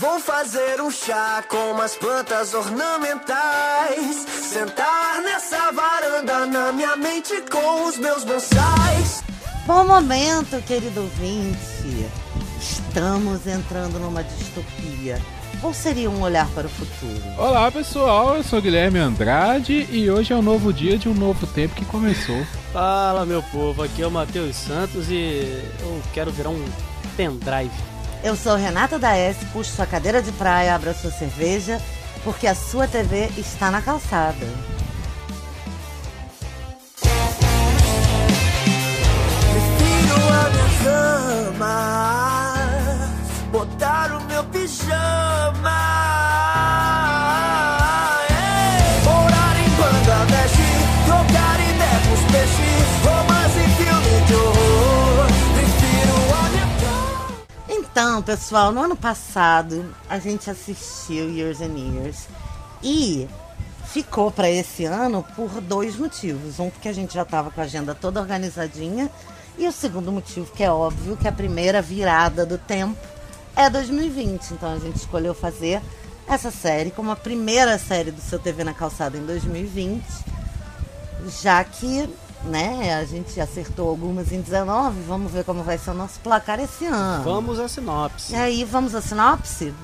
Vou fazer um chá com umas plantas ornamentais. Sentar nessa varanda na minha mente com os meus bonsais. Bom momento, querido ouvinte. Estamos entrando numa distopia. Ou seria um olhar para o futuro? Olá pessoal, eu sou Guilherme Andrade e hoje é um novo dia de um novo tempo que começou. Fala meu povo, aqui é o Matheus Santos e eu quero virar um pendrive. Eu sou Renata da S, sua cadeira de praia, abra sua cerveja, porque a sua TV está na calçada. Botar o meu pijama. Então, pessoal, no ano passado a gente assistiu Years and Years e ficou para esse ano por dois motivos. Um, porque a gente já estava com a agenda toda organizadinha, e o segundo motivo, que é óbvio, que a primeira virada do tempo é 2020. Então a gente escolheu fazer essa série como a primeira série do seu TV na calçada em 2020, já que né, a gente acertou algumas em 19, vamos ver como vai ser o nosso placar esse ano. Vamos à sinopse. E aí, vamos à sinopse?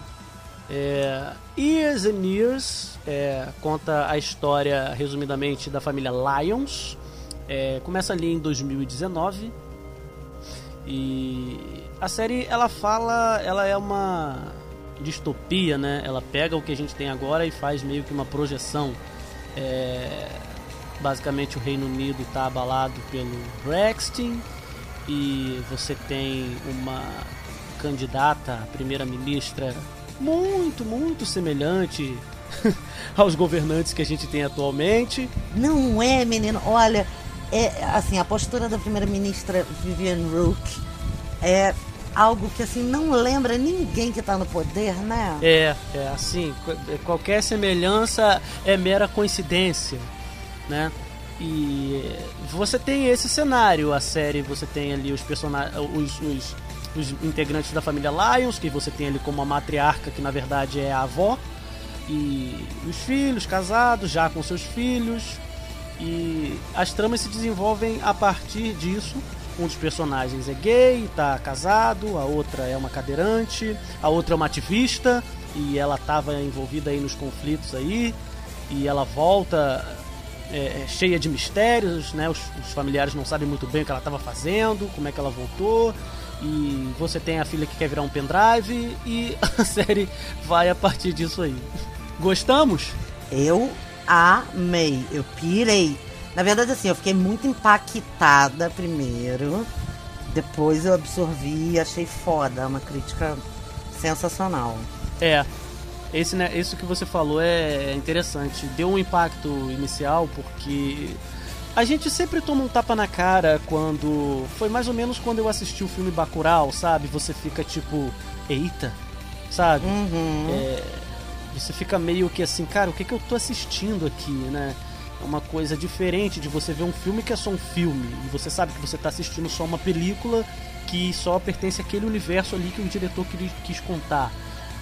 É, Years and Years é, conta a história, resumidamente, da família Lyons. É, começa ali em 2019 e a série ela fala, ela é uma distopia, né? Ela pega o que a gente tem agora e faz meio que uma projeção. É, basicamente o Reino Unido está abalado pelo Brexit e você tem uma candidata a primeira-ministra muito, muito semelhante aos governantes que a gente tem atualmente. Não é, menino. Olha, é assim, a postura da primeira-ministra Vivian Rook é algo que assim não lembra ninguém que tá no poder, né? É, é assim, qu- qualquer semelhança é mera coincidência, né? E você tem esse cenário, a série, você tem ali os personagens, os, os, os integrantes da família Lyons, que você tem ali como a matriarca, que na verdade é a avó, e os filhos casados, já com seus filhos, e as tramas se desenvolvem a partir disso. Um dos personagens é gay, tá casado, a outra é uma cadeirante, a outra é uma ativista e ela estava envolvida aí nos conflitos aí e ela volta é, é, cheia de mistérios, né? Os, os familiares não sabem muito bem o que ela estava fazendo, como é que ela voltou. E você tem a filha que quer virar um pendrive e a série vai a partir disso aí. Gostamos? Eu amei, eu pirei. Na verdade, assim, eu fiquei muito impactada primeiro, depois eu absorvi e achei foda, uma crítica sensacional. É. Esse, né, isso que você falou é interessante. Deu um impacto inicial porque a gente sempre toma um tapa na cara quando foi mais ou menos quando eu assisti o filme Bacurau, sabe? Você fica tipo, eita, sabe? Uhum. É, você fica meio que assim, cara, o que, que eu tô assistindo aqui, né? É uma coisa diferente de você ver um filme que é só um filme e você sabe que você tá assistindo só uma película que só pertence àquele universo ali que o diretor quis, quis contar.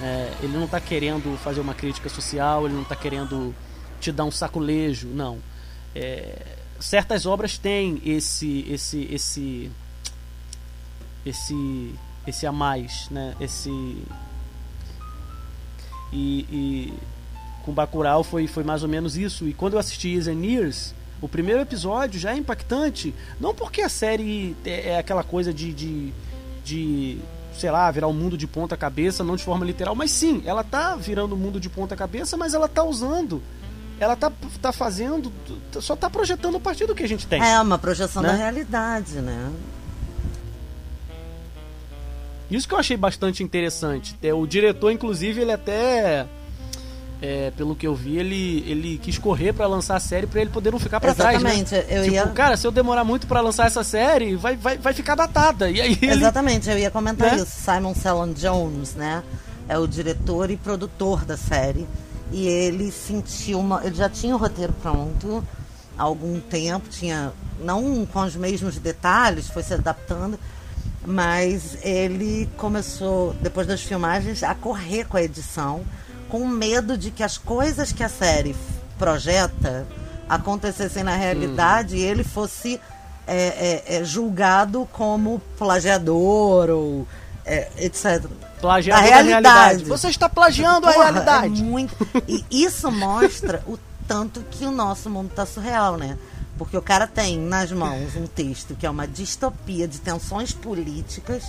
É, ele não tá querendo fazer uma crítica social, ele não tá querendo te dar um saculejo, não. É, certas obras têm esse esse esse esse esse a mais, né? Esse e, e com Bacurau foi, foi mais ou menos isso. E quando eu assisti Years and Years, o primeiro episódio já é impactante. Não porque a série é é aquela coisa de, de, de sei lá, virar o mundo de ponta cabeça, não de forma literal, mas sim, ela tá virando o mundo de ponta cabeça, mas ela tá usando. Ela tá, tá fazendo. Só tá projetando a partir do que a gente tem. É uma projeção Né? da realidade, né? Isso que eu achei bastante interessante. O diretor, inclusive, ele até. É, pelo que eu vi, ele, ele quis correr pra lançar a série pra ele poder não ficar pra trás, né? Exatamente, eu tipo, ia- cara, se eu demorar muito pra lançar essa série, vai, vai, vai ficar datada. E aí ele. Exatamente, eu ia comentar Né? isso. Simon Sellon Jones, né? É o diretor e produtor da série. E ele sentiu uma. Ele já tinha o roteiro pronto há algum tempo, tinha. Não com os mesmos detalhes, foi se adaptando. Mas ele começou, depois das filmagens, a correr com a edição, com medo de que as coisas que a série projeta acontecessem na realidade e ele fosse é, é, é, julgado como plagiador ou é, etc. Plagiando a realidade. realidade. Você está plagiando Porra, a realidade. é muito... E isso mostra o tanto que o nosso mundo tá surreal, né? Porque o cara tem nas mãos um texto que é uma distopia de tensões políticas,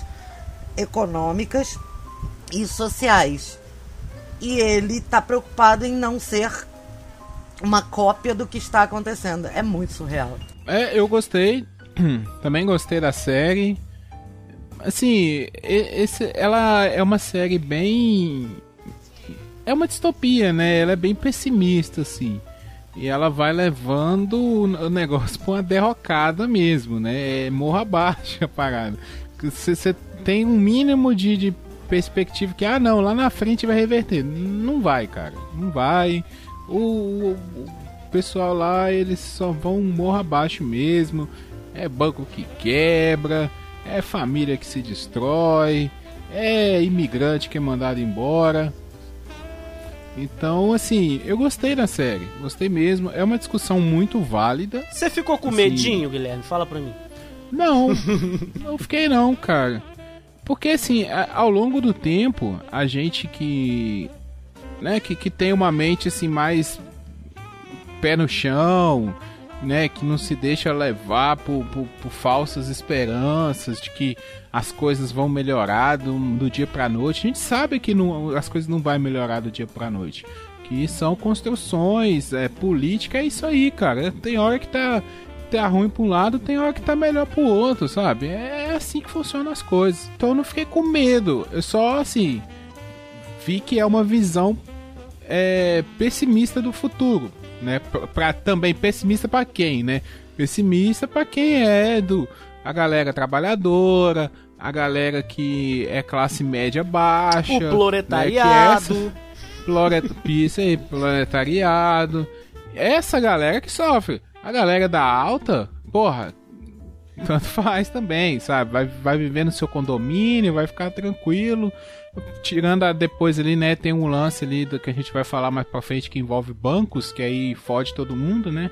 econômicas e sociais. E ele tá preocupado em não ser uma cópia do que está acontecendo. É muito surreal. É, eu gostei. Também gostei da série. Assim, esse, ela é uma série bem. É uma distopia, né? Ela é bem pessimista, assim. E ela vai levando o o negócio pra uma derrocada mesmo, né? É morra abaixo a parada. Você tem um mínimo de, de perspectiva que, ah, não, lá na frente vai reverter. Não vai, cara. Não vai. O, o- o pessoal lá, eles só vão morra abaixo mesmo. É banco que quebra, é família que se destrói, é imigrante que é mandado embora. Então, assim, eu gostei da série, gostei mesmo. É uma discussão muito válida. Você ficou com Assim- medinho, Guilherme? Fala pra mim. Não, não fiquei não, cara. Porque assim, ao longo do tempo, a gente que, né, que, que tem uma mente assim mais pé no chão, né, que não se deixa levar por, por, por falsas esperanças de que as coisas vão melhorar do, do dia pra noite. A gente sabe que não, as coisas não vão melhorar do dia pra noite. Que são construções, é, política é isso aí, cara. Tem hora que tá, tá ruim pra um lado, tem hora que tá melhor pro outro, sabe? É assim que funcionam as coisas. Então eu não fiquei com medo. Eu só, assim, vi que é uma visão é, pessimista do futuro, né? Pra, pra- também pessimista pra quem, né? Pessimista pra quem é do a galera trabalhadora, a galera que é classe média baixa, O né, é proletariado. essa- Ploret... Isso aí, proletariado. Essa galera que sofre. A galera da alta, porra, tanto faz também, sabe? Vai, vai viver no seu condomínio, vai ficar tranquilo. Tirando a, depois ali, né, tem um lance ali do que a gente vai falar mais pra frente que envolve bancos, que aí fode todo mundo, né?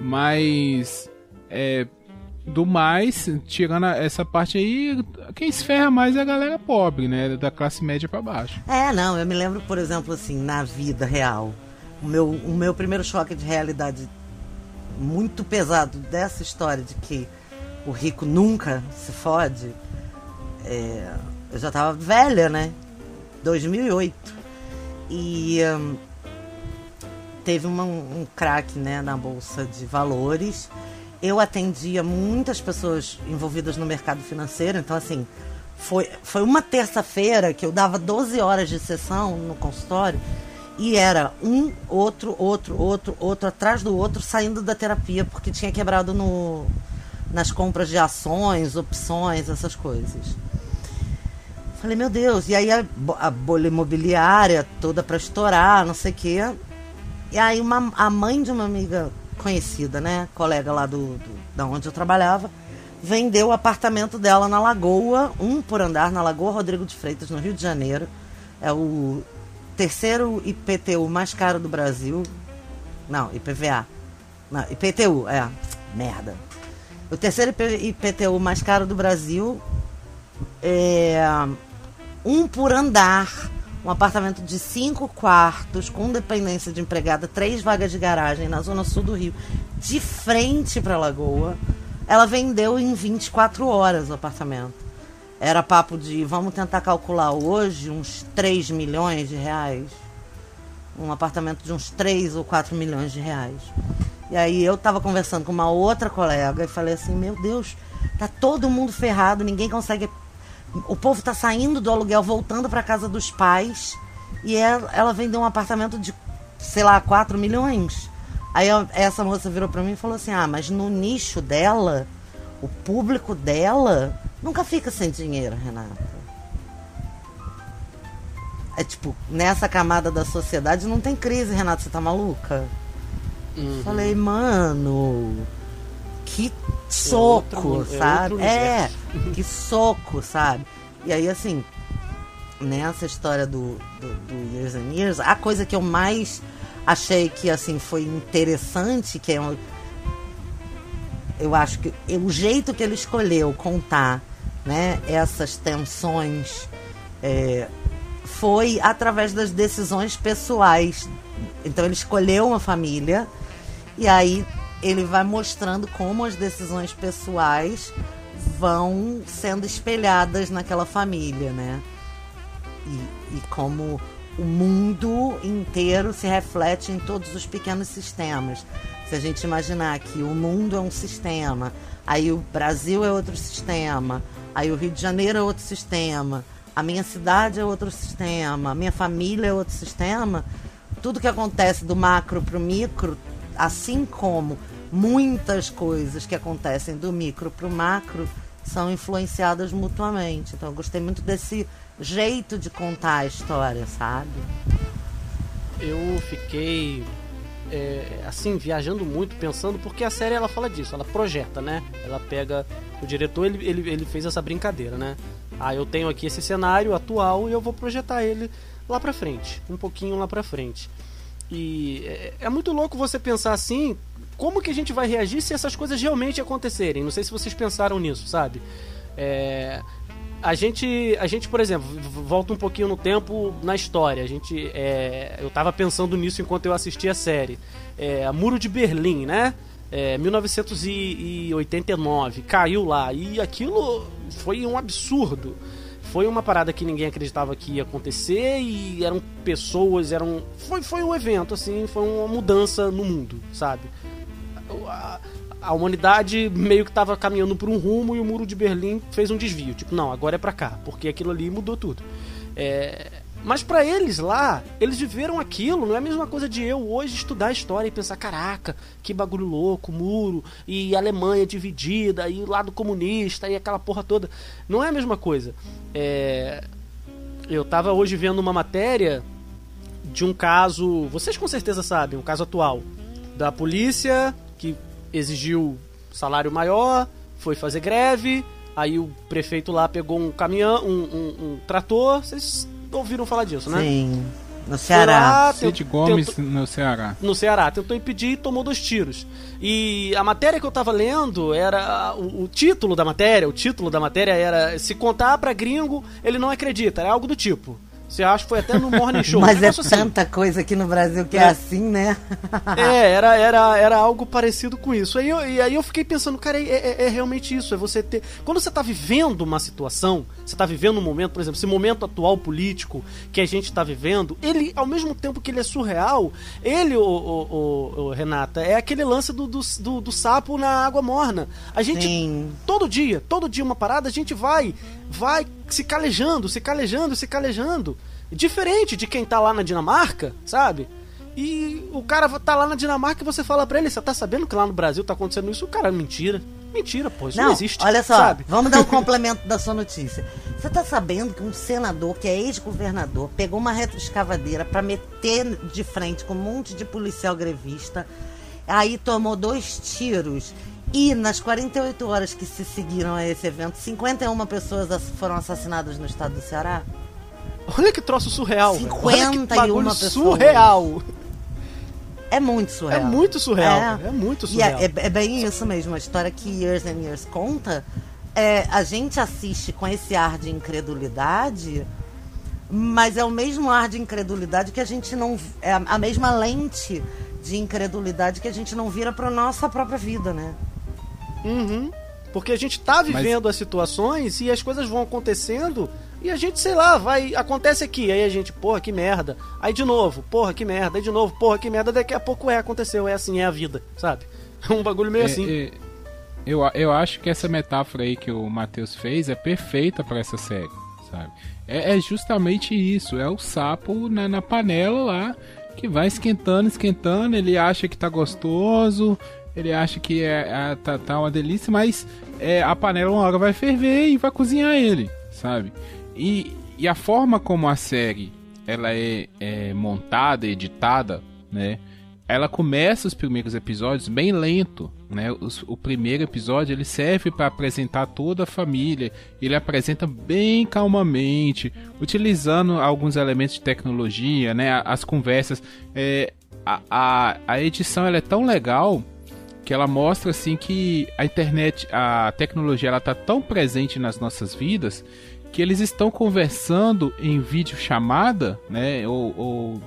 Mas é, do mais, tirando essa parte aí, quem se ferra mais é a galera pobre, né? Da classe média pra baixo. É, não, eu me lembro, por exemplo, assim, na vida real. O meu, o meu primeiro choque de realidade muito pesado dessa história de que o rico nunca se fode. é, eu já tava velha, né? 2008. E hum, teve uma- um craque né, na Bolsa de Valores. Eu atendia muitas pessoas envolvidas no mercado financeiro, então assim, foi, foi uma terça-feira que eu dava 12 horas de sessão no consultório e era um, outro, outro, outro, outro atrás do outro saindo da terapia porque tinha quebrado no, nas compras de ações, opções, essas coisas. Falei, meu Deus, e aí a, a bolha imobiliária toda pra estourar, não sei o quê. E aí uma, a mãe de uma amiga conhecida, né, colega lá do, do- da onde eu trabalhava, vendeu o apartamento dela na Lagoa, um por andar na Lagoa Rodrigo de Freitas, no Rio de Janeiro. É o terceiro IPTU mais caro do Brasil. Não, IPVA. Não, IPTU, é. Merda. O terceiro IP IPTU mais caro do Brasil é um por andar, um apartamento de cinco quartos, com dependência de empregada, três vagas de garagem na zona sul do Rio, de frente para Lagoa. Ela vendeu em 24 horas o apartamento. Era papo de, vamos tentar calcular hoje, uns 3 milhões de reais. Um apartamento de uns 3 ou 4 milhões de reais. E aí eu tava conversando com uma outra colega e falei assim, meu Deus, tá todo mundo ferrado, ninguém consegue. O povo tá saindo do aluguel, voltando pra casa dos pais. E ela, ela vendeu um apartamento de, sei lá, 4 milhões. Aí essa moça virou pra mim e falou assim: Ah, mas no nicho dela, o público dela nunca fica sem dinheiro, Renata. É tipo, nessa camada da sociedade não tem crise, Renata, você tá maluca? Falei, mano, que soco, outro- é sabe? outro É, universo. que soco, sabe? E aí, assim, nessa história do, do, do Years and Years, a coisa que eu mais achei que, assim, foi interessante, que é um, eu acho que o jeito que ele escolheu contar, né, essas tensões é, foi através das decisões pessoais. Então ele escolheu uma família e aí ele vai mostrando como as decisões pessoais vão sendo espelhadas naquela família, né? E, e como o mundo inteiro se reflete em todos os pequenos sistemas. Se a gente imaginar que o mundo é um sistema, aí o Brasil é outro sistema, aí o Rio de Janeiro é outro sistema, a minha cidade é outro sistema, a minha família é outro sistema, tudo que acontece do macro para o micro, assim como muitas coisas que acontecem do micro para o macro, são influenciadas mutuamente. Então eu gostei muito desse jeito de contar a história, sabe? Eu fiquei é, assim viajando muito pensando porque a série ela fala disso, ela projeta, né? Ela pega o diretor ele, ele, ele fez essa brincadeira, né? Ah, eu tenho aqui esse cenário atual e eu vou projetar ele lá pra frente, um pouquinho lá pra frente. E é, é muito louco você pensar assim, como que a gente vai reagir se essas coisas realmente acontecerem? Não sei se vocês pensaram nisso, sabe? É, a gente, a gente, por exemplo, volta um pouquinho no tempo na história. A gente, é, eu tava pensando nisso enquanto eu assistia a série. É, Muro de Berlim, né? É, 1989, caiu lá e aquilo foi um absurdo. Foi uma parada que ninguém acreditava que ia acontecer e eram pessoas, eram foi foi um evento assim, foi uma mudança no mundo, sabe? a, a humanidade meio que estava caminhando por um rumo e o muro de Berlim fez um desvio. Tipo, não, agora é pra cá, porque aquilo ali mudou tudo. É, mas pra eles lá, eles viveram aquilo, não é a mesma coisa de eu hoje estudar história e pensar, caraca, que bagulho louco, muro, e Alemanha dividida, e lado comunista, e aquela porra toda. Não é a mesma coisa. É, eu tava hoje vendo uma matéria de um caso, vocês com certeza sabem, um caso atual, da polícia que exigiu salário maior, foi fazer greve, aí o prefeito lá pegou um caminhão, um, um- um trator, vocês ouviram falar disso, né? Sim. No Ceará. lá, Cid tent- Gomes tentou- no Ceará. no Ceará, tentou impedir e tomou dois tiros. E a matéria que eu tava lendo era. O, o título da matéria, o título da matéria era Se contar pra gringo, ele não acredita. Era algo do tipo. Você acha que foi até no Morning Show. Mas é assim. tanta coisa aqui no Brasil que é, É. assim, né? É, era, era, era algo parecido com isso. Aí eu, e aí eu fiquei pensando, cara, é, é- é realmente isso. É você ter. Quando você tá vivendo uma situação, você tá vivendo um momento, por exemplo, esse momento atual político que a gente tá vivendo, ele, ao mesmo tempo que ele é surreal, ele, o, o, o- o Renata, é aquele lance do, do, do- do sapo na água morna. A gente Sim. todo dia, todo dia uma parada, a gente vai, vai se calejando, se calejando, se calejando. Diferente de quem tá lá na Dinamarca, sabe? E o cara tá lá na Dinamarca e você fala pra ele, você tá sabendo que lá no Brasil tá acontecendo isso? O cara, mentira. Mentira, pô, isso não, Não, existe. olha só, sabe? vamos dar o complemento da sua notícia. Você tá sabendo que um senador, que é ex-governador, pegou uma retroescavadeira pra meter de frente com um monte de policial grevista, aí tomou dois tiros e nas 48 horas que se seguiram a esse evento, 51 pessoas foram assassinadas no estado do Ceará? Olha que troço surreal. velho. Olha 51 pessoas. surreal. É muito surreal. É muito surreal. É. É, muito E surreal. é, é- é bem isso mesmo, a história que Years and Years conta, é, a gente assiste com esse ar de incredulidade, mas é o mesmo ar de incredulidade que a gente não. É a, a mesma lente de incredulidade que a gente não vira para nossa própria vida, né? Uhum. Porque a gente tá vivendo as situações e as coisas vão acontecendo e a gente, sei lá, vai. Acontece aqui, aí a gente, porra, que merda. Aí de novo, porra, que merda. Aí de novo, porra, que merda. Daqui a pouco é, aconteceu, é assim, é a vida, sabe? É um bagulho meio É, assim. é, eu, eu acho que essa metáfora aí que o Matheus fez é perfeita pra essa série, sabe? É, é justamente isso, é o sapo na, na panela lá, que vai esquentando, esquentando, ele acha que tá gostoso, ele acha que é, é- tá, tá uma delícia, mas é, a panela uma hora vai ferver e vai cozinhar ele, sabe? E, e a forma como a série ela é, é montada, editada, né? ela começa os primeiros episódios bem lento, né? Os, o primeiro episódio ele serve para apresentar toda a família. Ele apresenta bem calmamente, utilizando alguns elementos de tecnologia, né? As conversas, é, a, a, a edição ela é tão legal que ela mostra assim que a internet, a tecnologia, ela tá tão presente nas nossas vidas que eles estão conversando em vídeo chamada, né? Ou, ou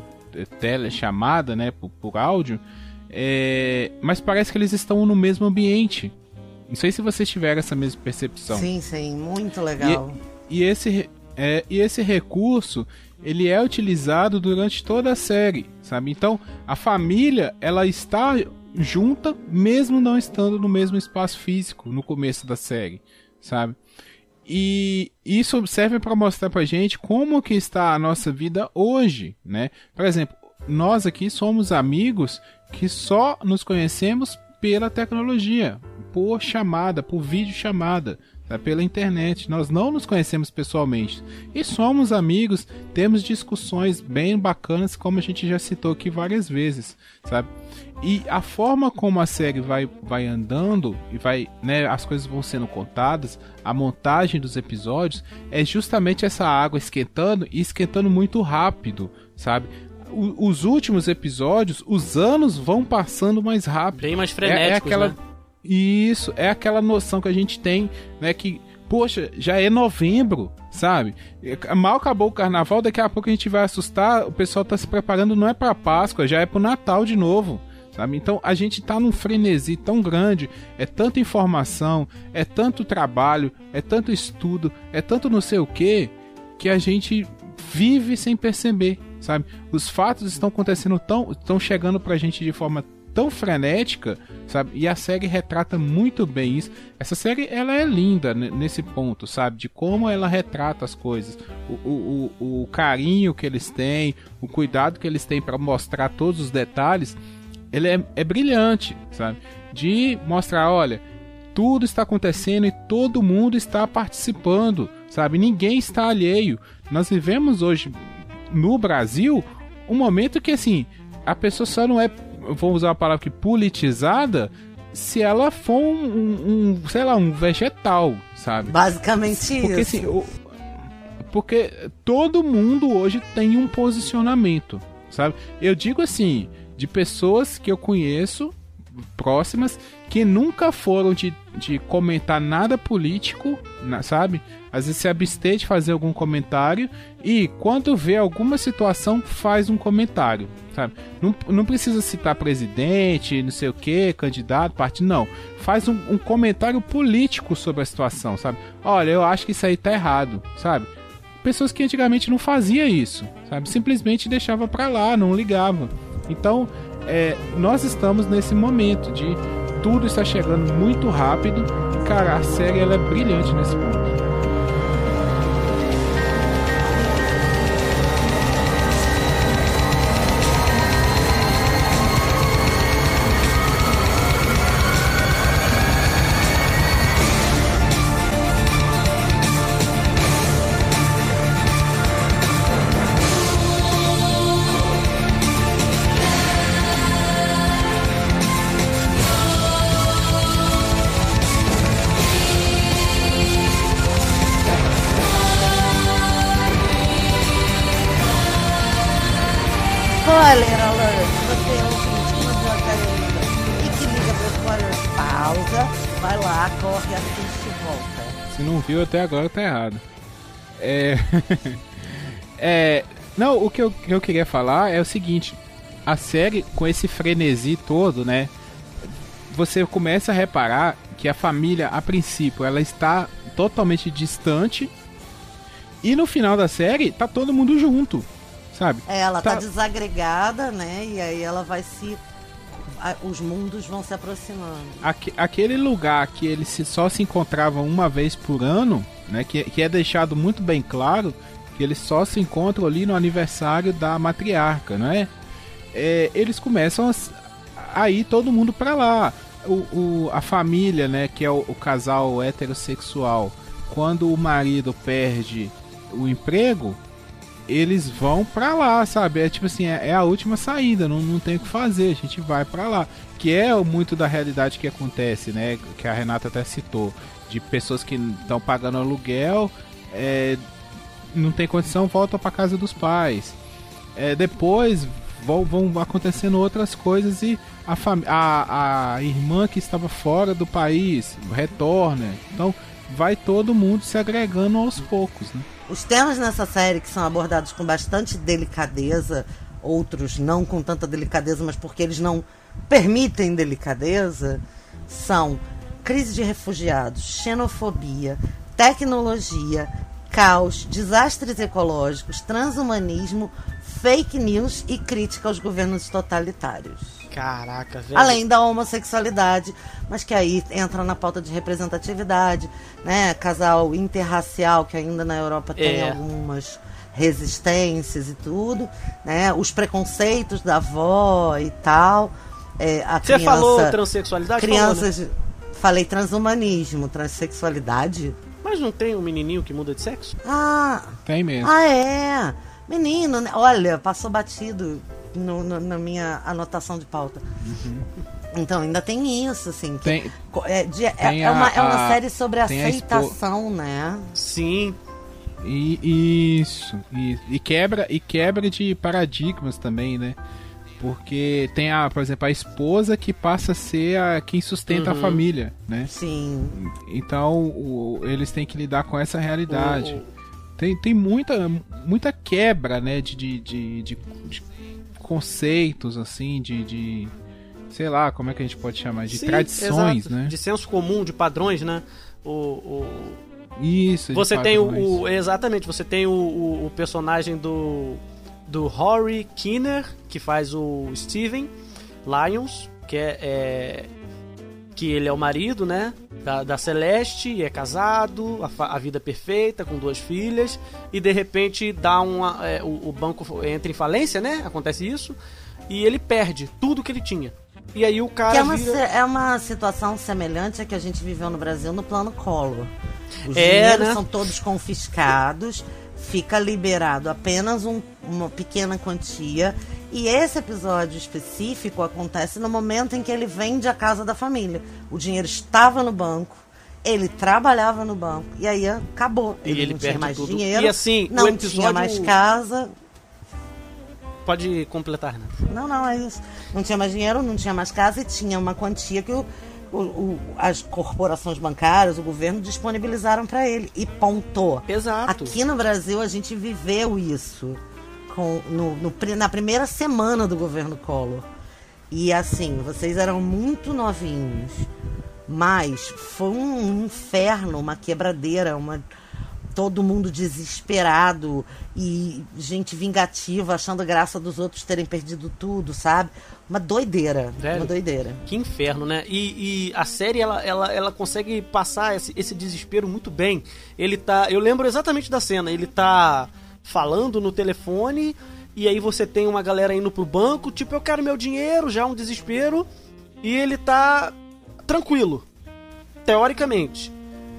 telechamada, né, por, por áudio, é, mas parece que eles estão no mesmo ambiente. Não sei se vocês tiveram essa mesma percepção. Sim, sim, muito legal. E, e esse, é, e esse recurso ele é utilizado durante toda a série, sabe? Então a família ela está junta mesmo não estando no mesmo espaço físico no começo da série, sabe? E isso serve para mostrar pra gente como que está a nossa vida hoje, né? Por exemplo, nós aqui somos amigos que só nos conhecemos pela tecnologia, por chamada, por vídeo chamada, tá? pela internet. Nós não nos conhecemos pessoalmente e somos amigos, temos discussões bem bacanas, como a gente já citou aqui várias vezes, sabe? E a forma como a série vai, vai andando e vai, né, as coisas vão sendo contadas, a montagem dos episódios é justamente essa água esquentando e esquentando muito rápido, sabe? O, os últimos episódios, os anos vão passando mais rápido. Bem mais frenéticos, é, é aquela, né? Isso, é aquela noção que a gente tem, né, que poxa, já é novembro, sabe? Mal acabou o carnaval, daqui a pouco a gente vai assustar, o pessoal tá se preparando não é para Páscoa, já é pro Natal de novo. Sabe? Então a gente está num frenesi tão grande, é tanta informação, é tanto trabalho, é tanto estudo, é tanto não sei o que, que a gente vive sem perceber, sabe? Os fatos estão acontecendo tão, estão chegando pra gente de forma tão frenética, sabe? E a série retrata muito bem isso. Essa série ela é linda nesse ponto, sabe? De como ela retrata as coisas, o, o, o, carinho que eles têm, o cuidado que eles têm para mostrar todos os detalhes ele é, é brilhante, sabe? De mostrar, olha, tudo está acontecendo e todo mundo está participando, sabe? Ninguém está alheio. Nós vivemos hoje no Brasil um momento que assim, a pessoa só não é, vou usar a palavra que politizada, se ela for um, um, sei lá, um vegetal, sabe? Basicamente porque, isso. Assim, o, porque todo mundo hoje tem um posicionamento, sabe? Eu digo assim, de pessoas que eu conheço próximas que nunca foram de, de comentar nada político, sabe? Às vezes se abster de fazer algum comentário e quando vê alguma situação faz um comentário, sabe? Não, não precisa citar presidente, não sei o que, candidato, partido, não. Faz um, um comentário político sobre a situação, sabe? Olha, eu acho que isso aí tá errado, sabe? Pessoas que antigamente não fazia isso, sabe? Simplesmente deixava pra lá, não ligava. Então, é, nós estamos nesse momento de tudo está chegando muito rápido. Cara, a série ela é brilhante nesse ponto. Viu até agora, tá errado. É. é. Não, o que eu, que eu queria falar é o seguinte: a série, com esse frenesi todo, né? Você começa a reparar que a família, a princípio, ela está totalmente distante. E no final da série, tá todo mundo junto sabe? É, ela tá... tá desagregada, né? E aí ela vai se os mundos vão se aproximando. Aque, aquele lugar que eles só se encontravam uma vez por ano, né, que, que é deixado muito bem claro que eles só se encontram ali no aniversário da matriarca, não é? é eles começam a, a, ir todo mundo para lá. O, o, a família, né, que é o, o casal heterossexual, quando o marido perde o emprego, eles vão pra lá, sabe? É tipo assim, é, é a última saída, não, não tem o que fazer, a gente vai pra lá. Que é muito da realidade que acontece, né? Que a Renata até citou. De pessoas que estão pagando aluguel, é, não tem condição, voltam pra casa dos pais. É, depois vão, vão acontecendo outras coisas e a, a, a irmã que estava fora do país retorna. Então vai todo mundo se agregando aos poucos, né? Os temas nessa série que são abordados com bastante delicadeza, outros não com tanta delicadeza, mas porque eles não permitem delicadeza, são crise de refugiados, xenofobia, tecnologia, caos, desastres ecológicos, transhumanismo, fake news e crítica aos governos totalitários. Caraca, velho. Além da homossexualidade, mas que aí entra na pauta de representatividade, né? Casal interracial, que ainda na Europa tem É. algumas resistências e tudo, né? Os preconceitos da avó e tal. É, a Você criança, falou transexualidade? Falou, né? crianças. Falei transhumanismo, transexualidade. Mas não tem um menininho que muda de sexo? Ah, Tem mesmo. ah, é. Menino, né? olha, passou batido no- no- na minha anotação de pauta. Então, ainda tem isso, assim. que- Tem- co- é, de- é- tem é uma, a- é uma a- série sobre tem a expo- aceitação, né? Sim. E, isso. E, e quebra e quebra de paradigmas também, né? Porque tem a, por exemplo, a esposa que passa a ser a quem sustenta a família, né? Sim. Então o- eles têm que lidar com essa realidade. O- Tem, tem muita, muita quebra, né? De, de, de, de- de conceitos, assim, de, de. Sei lá, como é que a gente pode chamar? De Sim, tradições, exato. né? De senso comum, de padrões, né? O, o- Isso. Você tem padrões. o- Exatamente, você tem o, o, o personagem do. Do Rory Kinner, que faz o Steven Lyons, que é. é- que ele é o marido, né? Da, da Celeste, e é casado, a, a vida perfeita, com duas filhas, e de repente dá uma. é, o, o banco entra em falência, né? Acontece isso, e ele perde tudo que ele tinha. E aí o cara. Que é uma, vira- é uma situação semelhante à que a gente viveu no Brasil no plano Collor. Os É, dinheiros né? são todos confiscados, fica liberado apenas um- uma pequena quantia. E esse episódio específico acontece no momento em que ele vende a casa da família. O dinheiro estava no banco, ele trabalhava no banco, e aí acabou. E Ele, ele não tinha mais tudo. dinheiro, E assim, não episódio- tinha mais casa, Pode completar, né? não, não, é isso. Não tinha mais dinheiro, não tinha mais casa e tinha uma quantia que o, o- o- as corporações bancárias, o governo disponibilizaram para ele. E pontou. Exato. Aqui no Brasil a gente viveu isso com, no- no na primeira semana do governo Collor. E assim, vocês eram muito novinhos, mas foi um inferno, uma quebradeira, uma todo mundo desesperado e gente vingativa achando graça dos outros terem perdido tudo, sabe? Uma doideira, Velho. uma doideira. Que inferno, né? E, e a série, ela, ela, ela consegue passar esse, esse desespero muito bem. Ele tá. Eu lembro exatamente da cena. Ele tá falando no telefone. E aí você tem uma galera indo pro banco, tipo, eu quero meu dinheiro, já um desespero. E ele tá tranquilo. Teoricamente.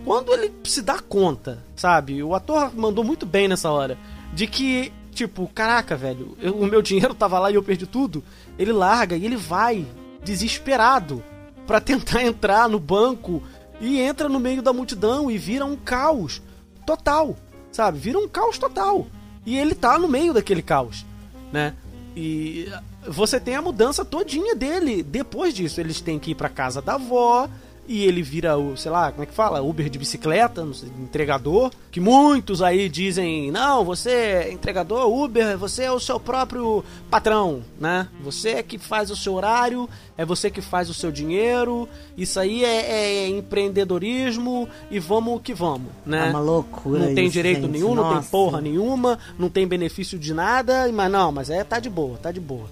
Quando ele se dá conta, sabe? O ator mandou muito bem nessa hora. De que, tipo, caraca, velho, eu- o meu dinheiro tava lá e eu perdi tudo. Ele larga e ele vai, desesperado, pra tentar entrar no banco e entra no meio da multidão e vira um caos total, sabe? Vira um caos total. E ele tá no meio daquele caos, né? E você tem a mudança todinha dele depois disso. Eles têm que ir pra casa da avó e ele vira o, sei lá, como é que fala? Uber de bicicleta, entregador. Que muitos aí dizem: não, você é entregador, Uber, você é o seu próprio patrão, né? Você é que faz o seu horário, é você que faz o seu dinheiro. Isso aí é, é empreendedorismo e vamos que vamos, né? É uma loucura Não tem isso, direito gente. nenhum, não tem Nossa. porra nenhuma, não tem benefício de nada, mas não, mas é, tá de boa, tá de boa.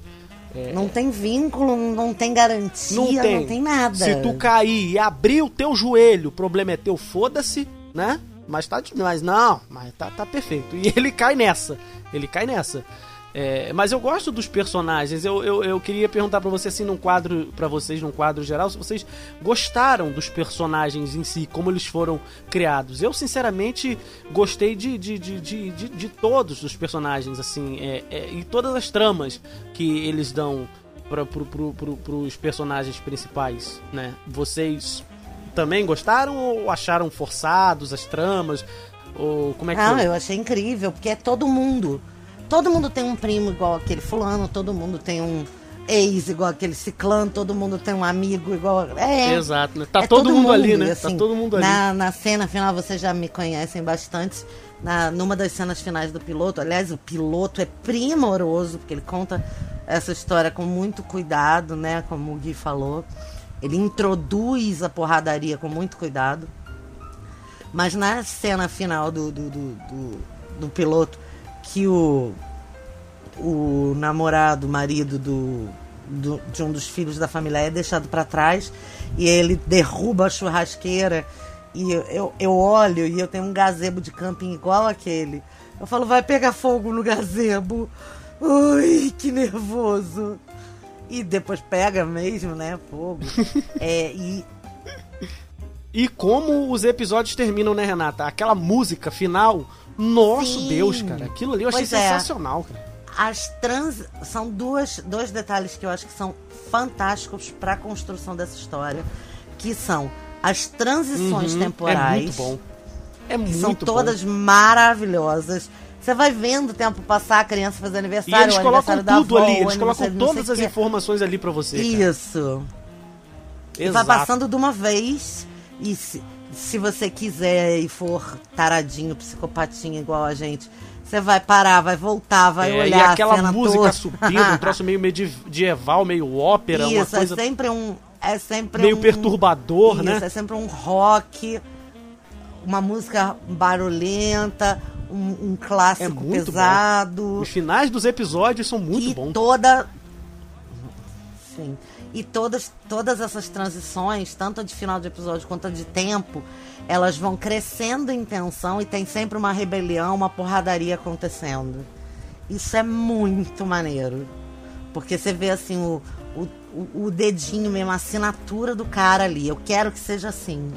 Não tem vínculo, não tem garantia, Não tem. não tem nada. Se tu cair e abrir o teu joelho, o problema é teu, foda-se, né? Mas tá de- mas não, mas tá, tá perfeito. E ele cai nessa. Ele cai nessa. É, mas eu gosto dos personagens. Eu, eu, eu queria perguntar para você assim num quadro para vocês num quadro geral se vocês gostaram dos personagens em si, como eles foram criados. Eu sinceramente gostei de, de, de, de, de, de todos os personagens assim é, é, e todas as tramas que eles dão para pro, pro, pro, pros personagens principais, né? Vocês também gostaram ou acharam forçados as tramas? Ou como é que Ah, foi? eu achei incrível, porque é todo mundo. Todo mundo tem um primo igual aquele fulano, todo mundo tem um ex igual aquele ciclano, todo mundo tem um amigo igual. É, Exato, né? Tá é todo, mundo, ali, e, né? assim, tá todo mundo ali. Na, na cena final, vocês já me conhecem bastante. Na, numa das cenas finais do piloto, aliás, o piloto é primoroso, porque ele conta essa história com muito cuidado, né? Como o Gui falou. Ele introduz a porradaria com muito cuidado. Mas na cena final do, do, do, do, do piloto, que o, o namorado, marido do, do- de um dos filhos da família é deixado para trás e ele derruba a churrasqueira e eu, eu, eu olho e eu tenho um gazebo de camping igual aquele. Eu falo, vai pegar fogo no gazebo. Ui, que nervoso. E depois pega mesmo, né? Fogo. é, e E como os episódios terminam, né, Renata? Aquela música final, nosso Sim. Deus, cara. Aquilo ali eu achei Pois é. sensacional, cara. as trans são duas dois detalhes que eu acho que são fantásticos para a construção dessa história, que são as transições Uhum. temporais. É muito bom. É que muito são bom. todas maravilhosas. Você vai vendo o tempo passar, a criança fazer E aniversário, eles o colocam aniversário da tudo avó, ali, eles colocam todas as quê. informações ali pra você. cara. Isso. E vai Exato. passando de uma vez. E se, se você quiser e for taradinho, psicopatinho igual a gente, você vai parar, vai voltar, vai É, olhar e a aquela música toda. subindo, um troço meio medieval, meio ópera, uma Isso, coisa é sempre um. É sempre meio um, perturbador, Isso, né? é sempre um rock, uma música barulhenta, um, um clássico É pesado. Os finais dos episódios são muito e bons. toda. Sim. E todas, todas essas transições, tanto a de final de episódio quanto a de tempo, elas vão crescendo em tensão e tem sempre uma rebelião, uma porradaria acontecendo. Isso é muito maneiro. Porque você vê assim o, o, o- o dedinho mesmo, a assinatura do cara ali. Eu quero que seja assim.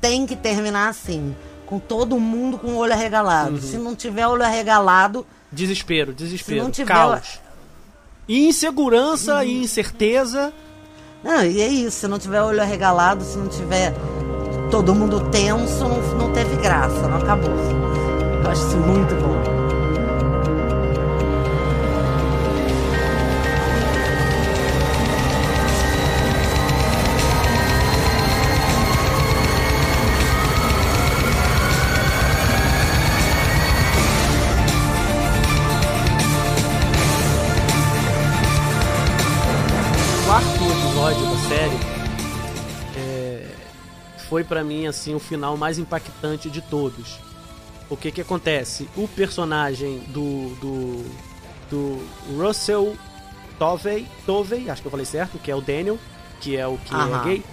Tem que terminar assim. Com todo mundo com o olho arregalado. Uhum. Se não tiver olho arregalado, Desespero, desespero, Se não tiver- caos. E insegurança e incerteza. Não, e é isso, se não tiver olho arregalado, se não tiver todo mundo tenso, não, não teve graça, não acabou. Eu acho isso muito bom. Foi pra mim assim o final mais impactante de todos. O que que acontece? O personagem do do, do Russell Tovey, Tovey, acho que eu falei certo, que é o Daniel, que é o que é Aham. gay.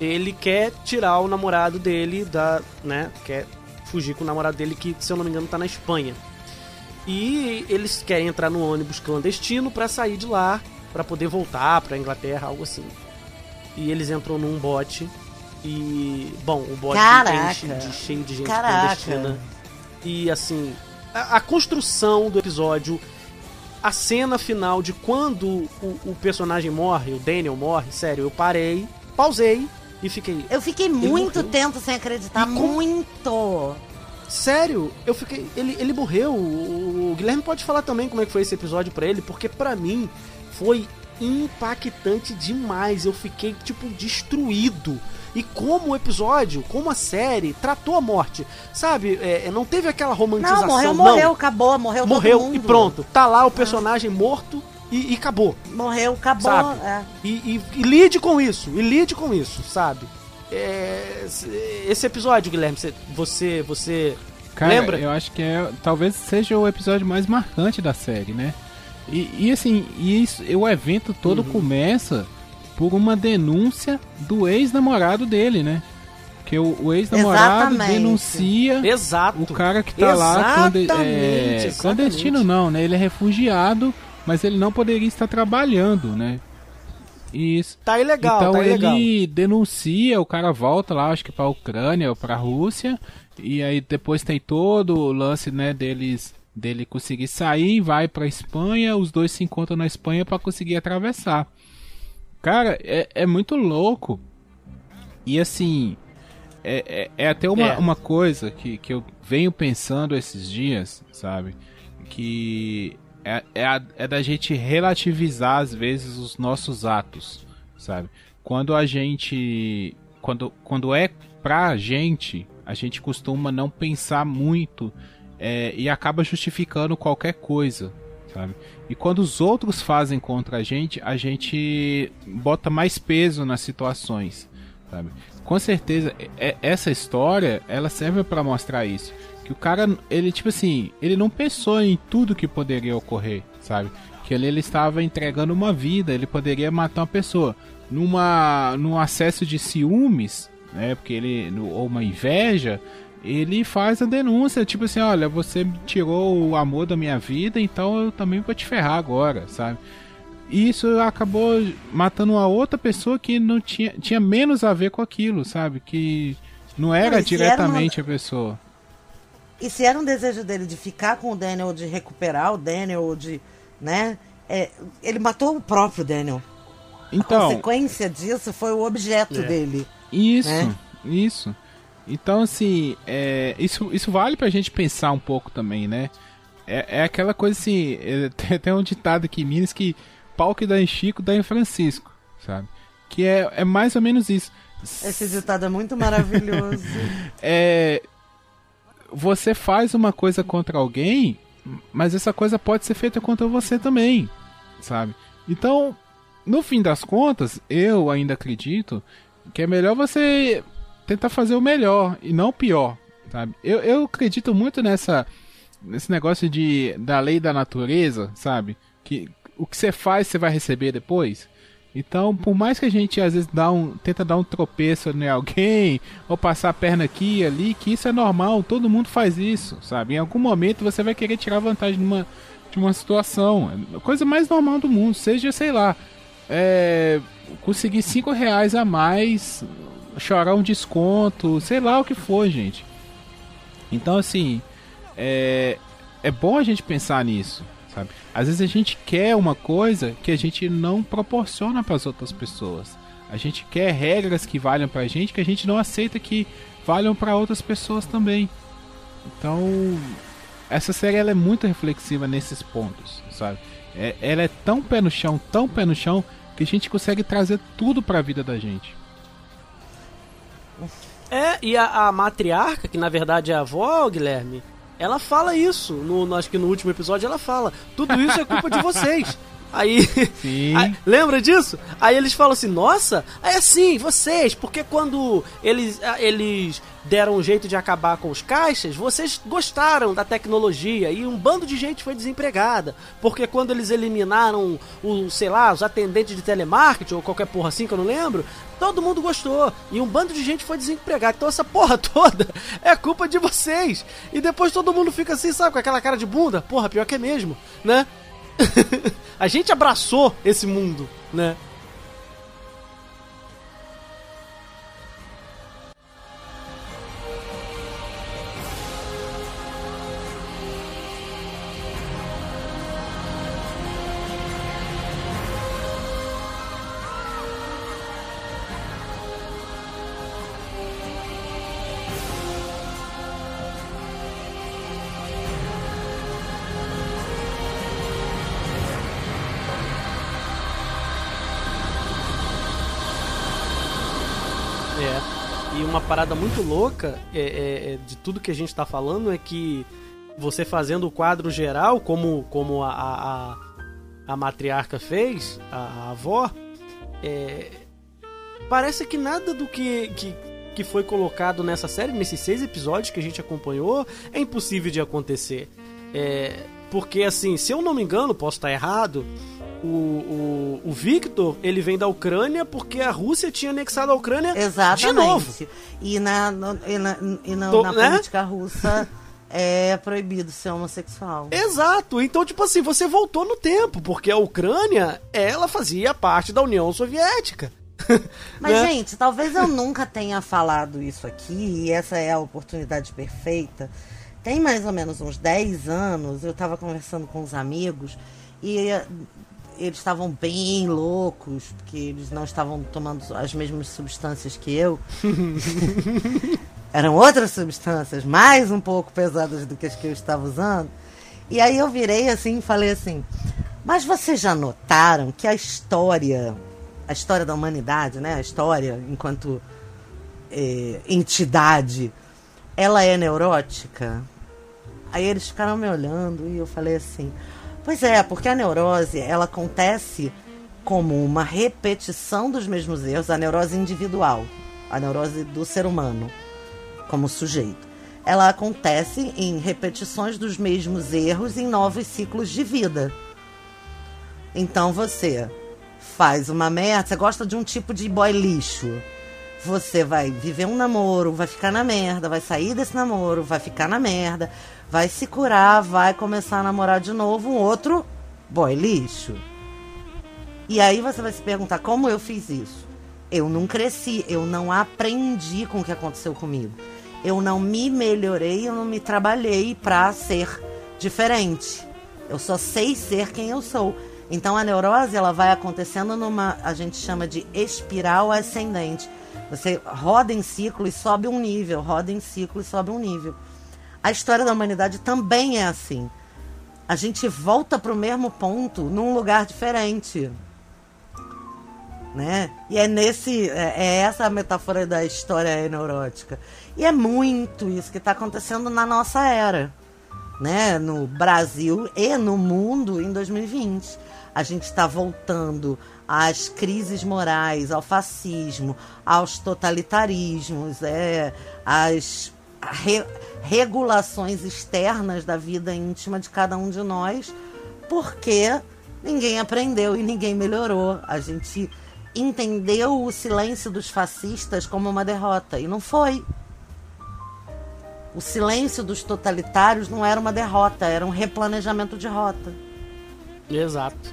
Ele quer tirar o namorado dele da, né, quer fugir com o namorado dele que, se eu não me engano, tá na Espanha. E eles querem entrar no ônibus clandestino pra sair de lá, pra poder voltar pra Inglaterra, algo assim. E eles entram num bote e, bom, o bote enche de cheio de gente Caraca. clandestina. E assim, a, a construção do episódio, a cena final de quando o, o personagem morre, o Daniel morre, sério, eu parei, pausei e fiquei, Eu fiquei muito morreu? tempo sem acreditar, como- muito. Sério, eu fiquei. Ele, ele morreu. O, o Guilherme pode falar também como é que foi esse episódio pra ele, porque pra mim foi impactante demais. Eu fiquei, tipo, destruído. E como o episódio, como a série tratou a morte, sabe? É, não teve aquela romantização. Não, morreu, não. morreu, acabou, morreu todo Morreu mundo. e pronto. Tá lá o personagem morto e, e acabou. Morreu, acabou. Sabe? é. E, e- e lide com isso, e lide com isso, sabe? É, esse episódio, Guilherme, você, você, você Cara, lembra? eu acho que é, talvez seja o episódio mais marcante da série, né? E, e assim, e isso, e o evento todo Uhum. começa por uma denúncia do ex-namorado dele, né? Porque o, o ex-namorado denuncia Exato. o cara que tá lá clande- Exatamente, é, exatamente. clandestino não, né? Ele é refugiado, mas ele não poderia estar trabalhando, né? Isso. Tá ilegal, então tá ilegal. ele denuncia, o cara volta lá, acho que pra Ucrânia ou pra Rússia, e aí depois tem todo o lance, né, deles dele conseguir sair, vai pra Espanha, os dois se encontram na Espanha pra conseguir atravessar. Cara, é, é muito louco. E assim, é, é, é até uma, É. uma coisa que, que eu venho pensando esses dias, sabe? Que é, é, a- é da gente relativizar às vezes os nossos atos, sabe? Quando a gente. Quando, quando é pra gente, a gente costuma não pensar muito é, e acaba justificando qualquer coisa, sabe? E quando os outros fazem contra a gente, a gente bota mais peso nas situações, sabe? Com certeza, essa história, ela serve pra mostrar isso. Que o cara, ele tipo assim, ele não pensou em tudo que poderia ocorrer, sabe? Que ali ele estava entregando uma vida, ele poderia matar uma pessoa. Numa, num acesso de ciúmes, né? Porque ele, ou uma inveja, ele faz a denúncia, tipo assim, olha, você tirou o amor da minha vida, então eu também vou te ferrar agora, sabe? E isso acabou matando uma outra pessoa que não tinha, tinha menos a ver com aquilo, sabe? Que não era Não, e se era diretamente a pessoa. E se era um desejo dele de ficar com o Daniel, de recuperar o Daniel, de. né? é, ele matou o próprio Daniel. A Então, consequência disso foi o objeto É. dele. Isso, né? isso. Então, assim, é, isso, isso vale pra gente pensar um pouco também, né? É, é aquela coisa assim, é, tem até um ditado aqui em Minas que pau que dá em Chico dá em Francisco, sabe? Que é, é mais ou menos isso. Esse ditado é muito maravilhoso. É, você faz uma coisa contra alguém, mas essa coisa pode ser feita contra você também, sabe? Então, no fim das contas, eu ainda acredito que é melhor você tentar fazer o melhor e não o pior, sabe? Eu, eu acredito muito nessa nesse negócio de da lei da natureza, sabe? Que o que você faz você vai receber depois. Então, por mais que a gente às vezes dá um, tenta dar um tropeço em alguém, ou passar a perna aqui e ali, que isso é normal, todo mundo faz isso, sabe? Em algum momento você vai querer tirar vantagem de uma, de uma situação. É coisa mais normal do mundo, seja, sei lá, é, conseguir 5 reais a mais, chorar um desconto, sei lá o que for, gente. Então, assim, é, é bom a gente pensar nisso, sabe? Às vezes a gente quer uma coisa que a gente não proporciona para as outras pessoas. A gente quer regras que valham pra gente que a gente não aceita que valham para outras pessoas também. Então, essa série ela é muito reflexiva nesses pontos, sabe? É- ela é tão pé no chão, tão pé no chão, que a gente consegue trazer tudo pra vida da gente. É, e a, a matriarca, que na verdade é a avó, Guilherme, ela fala isso. No, no- acho que no último episódio ela fala. Tudo isso é culpa de vocês. Aí. Aí, lembra disso? Aí eles falam assim, nossa, é assim, vocês, porque quando eles, ah, eles deram um jeito de acabar com os caixas, vocês gostaram da tecnologia e um bando de gente foi desempregada. Porque quando eles eliminaram o, sei lá, os atendentes de telemarketing ou qualquer porra assim que eu não lembro, todo mundo gostou. E um bando de gente foi desempregado. Então essa porra toda é culpa de vocês. E depois todo mundo fica assim, sabe, com aquela cara de bunda. Porra, pior que é mesmo, né? a gente abraçou esse mundo, né? Muito louca é, é- é de tudo que a gente tá falando é que você fazendo o quadro geral, como, como a, a, a matriarca fez, a, a avó, é, parece que nada do que, que, que foi colocado nessa série, nesses seis episódios que a gente acompanhou, é impossível de acontecer. É, porque, assim, se eu não me engano, posso estar errado, o, o, o Victor, ele vem da Ucrânia porque a Rússia tinha anexado a Ucrânia Exatamente. de novo. E na, no- e na, e na- Tô- na né? política russa é proibido ser homossexual. Exato. Então, tipo assim, você voltou no tempo, porque a Ucrânia, ela fazia parte da União Soviética. Mas, né? gente, talvez eu nunca tenha falado isso aqui, e essa é a oportunidade perfeita. Tem mais ou menos uns 10 anos, eu estava conversando com uns amigos e eh, eles estavam bem loucos, porque eles não estavam tomando as mesmas substâncias que eu. Eram outras substâncias, mais um pouco pesadas do que as que eu estava usando. E aí eu virei assim e falei assim: Mas vocês já notaram que a história, a história da humanidade, né? A história enquanto eh, entidade, ela é neurótica? Aí eles ficaram me olhando e eu falei assim: Pois é, porque a neurose ela acontece como uma repetição dos mesmos erros, a neurose individual, a neurose do ser humano como sujeito. Ela acontece em repetições dos mesmos erros em novos ciclos de vida. Então você faz uma merda, você gosta de um tipo de boy lixo. Você vai viver um namoro, vai ficar na merda, vai sair desse namoro, vai ficar na merda, vai se curar, vai começar a namorar de novo um outro boy lixo. E aí você vai se perguntar como eu fiz isso. Eu não cresci, eu não aprendi com o que aconteceu comigo. Eu não me melhorei, eu não me trabalhei pra ser diferente. Eu só sei ser quem eu sou. Então a neurose ela vai acontecendo numa a gente chama de espiral ascendente. Você roda em ciclo e sobe um nível, roda em ciclo e sobe um nível. A história da humanidade também é assim. A gente volta para o mesmo ponto num lugar diferente né? E é nesse é, é essa a metáfora da história neurótica. E é muito isso que está acontecendo na nossa era, né? No Brasil e no mundo em 2020. A gente está voltando às crises morais, ao fascismo, aos totalitarismos, é, às re- regulações externas da vida íntima de cada um de nós, porque ninguém aprendeu e ninguém melhorou. A gente entendeu o silêncio dos fascistas como uma derrota. E não foi. O silêncio dos totalitários não era uma derrota, era um replanejamento de rota. Exato.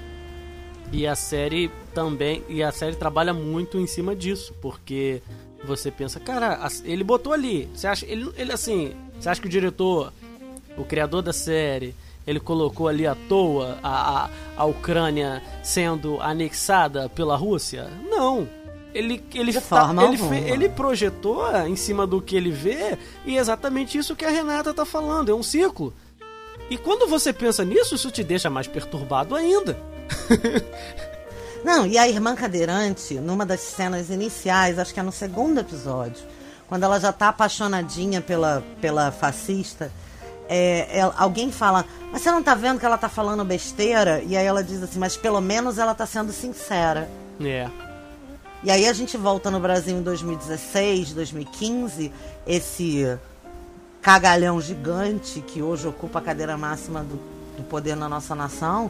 E a série também. E a série trabalha muito em cima disso, porque você pensa, cara, ele botou ali. Você acha. Ele, ele assim. Você acha que o diretor, o criador da série, ele colocou ali à toa a, a, a Ucrânia sendo anexada pela Rússia? Não. Ele, ele, tá- ele, alguma. ele projetou em cima do que ele vê e é exatamente isso que a Renata tá falando, é um ciclo. E quando você pensa nisso, isso te deixa mais perturbado ainda. Não, e a irmã cadeirante, numa das cenas iniciais, acho que é no segundo episódio, quando ela já tá apaixonadinha pela, pela fascista, é, ela- alguém fala, mas você não tá vendo que ela tá falando besteira? E aí ela diz assim, mas pelo menos ela tá sendo sincera. É. E aí a gente volta no Brasil em 2016, 2015, esse cagalhão gigante que hoje ocupa a cadeira máxima do, do poder na nossa nação,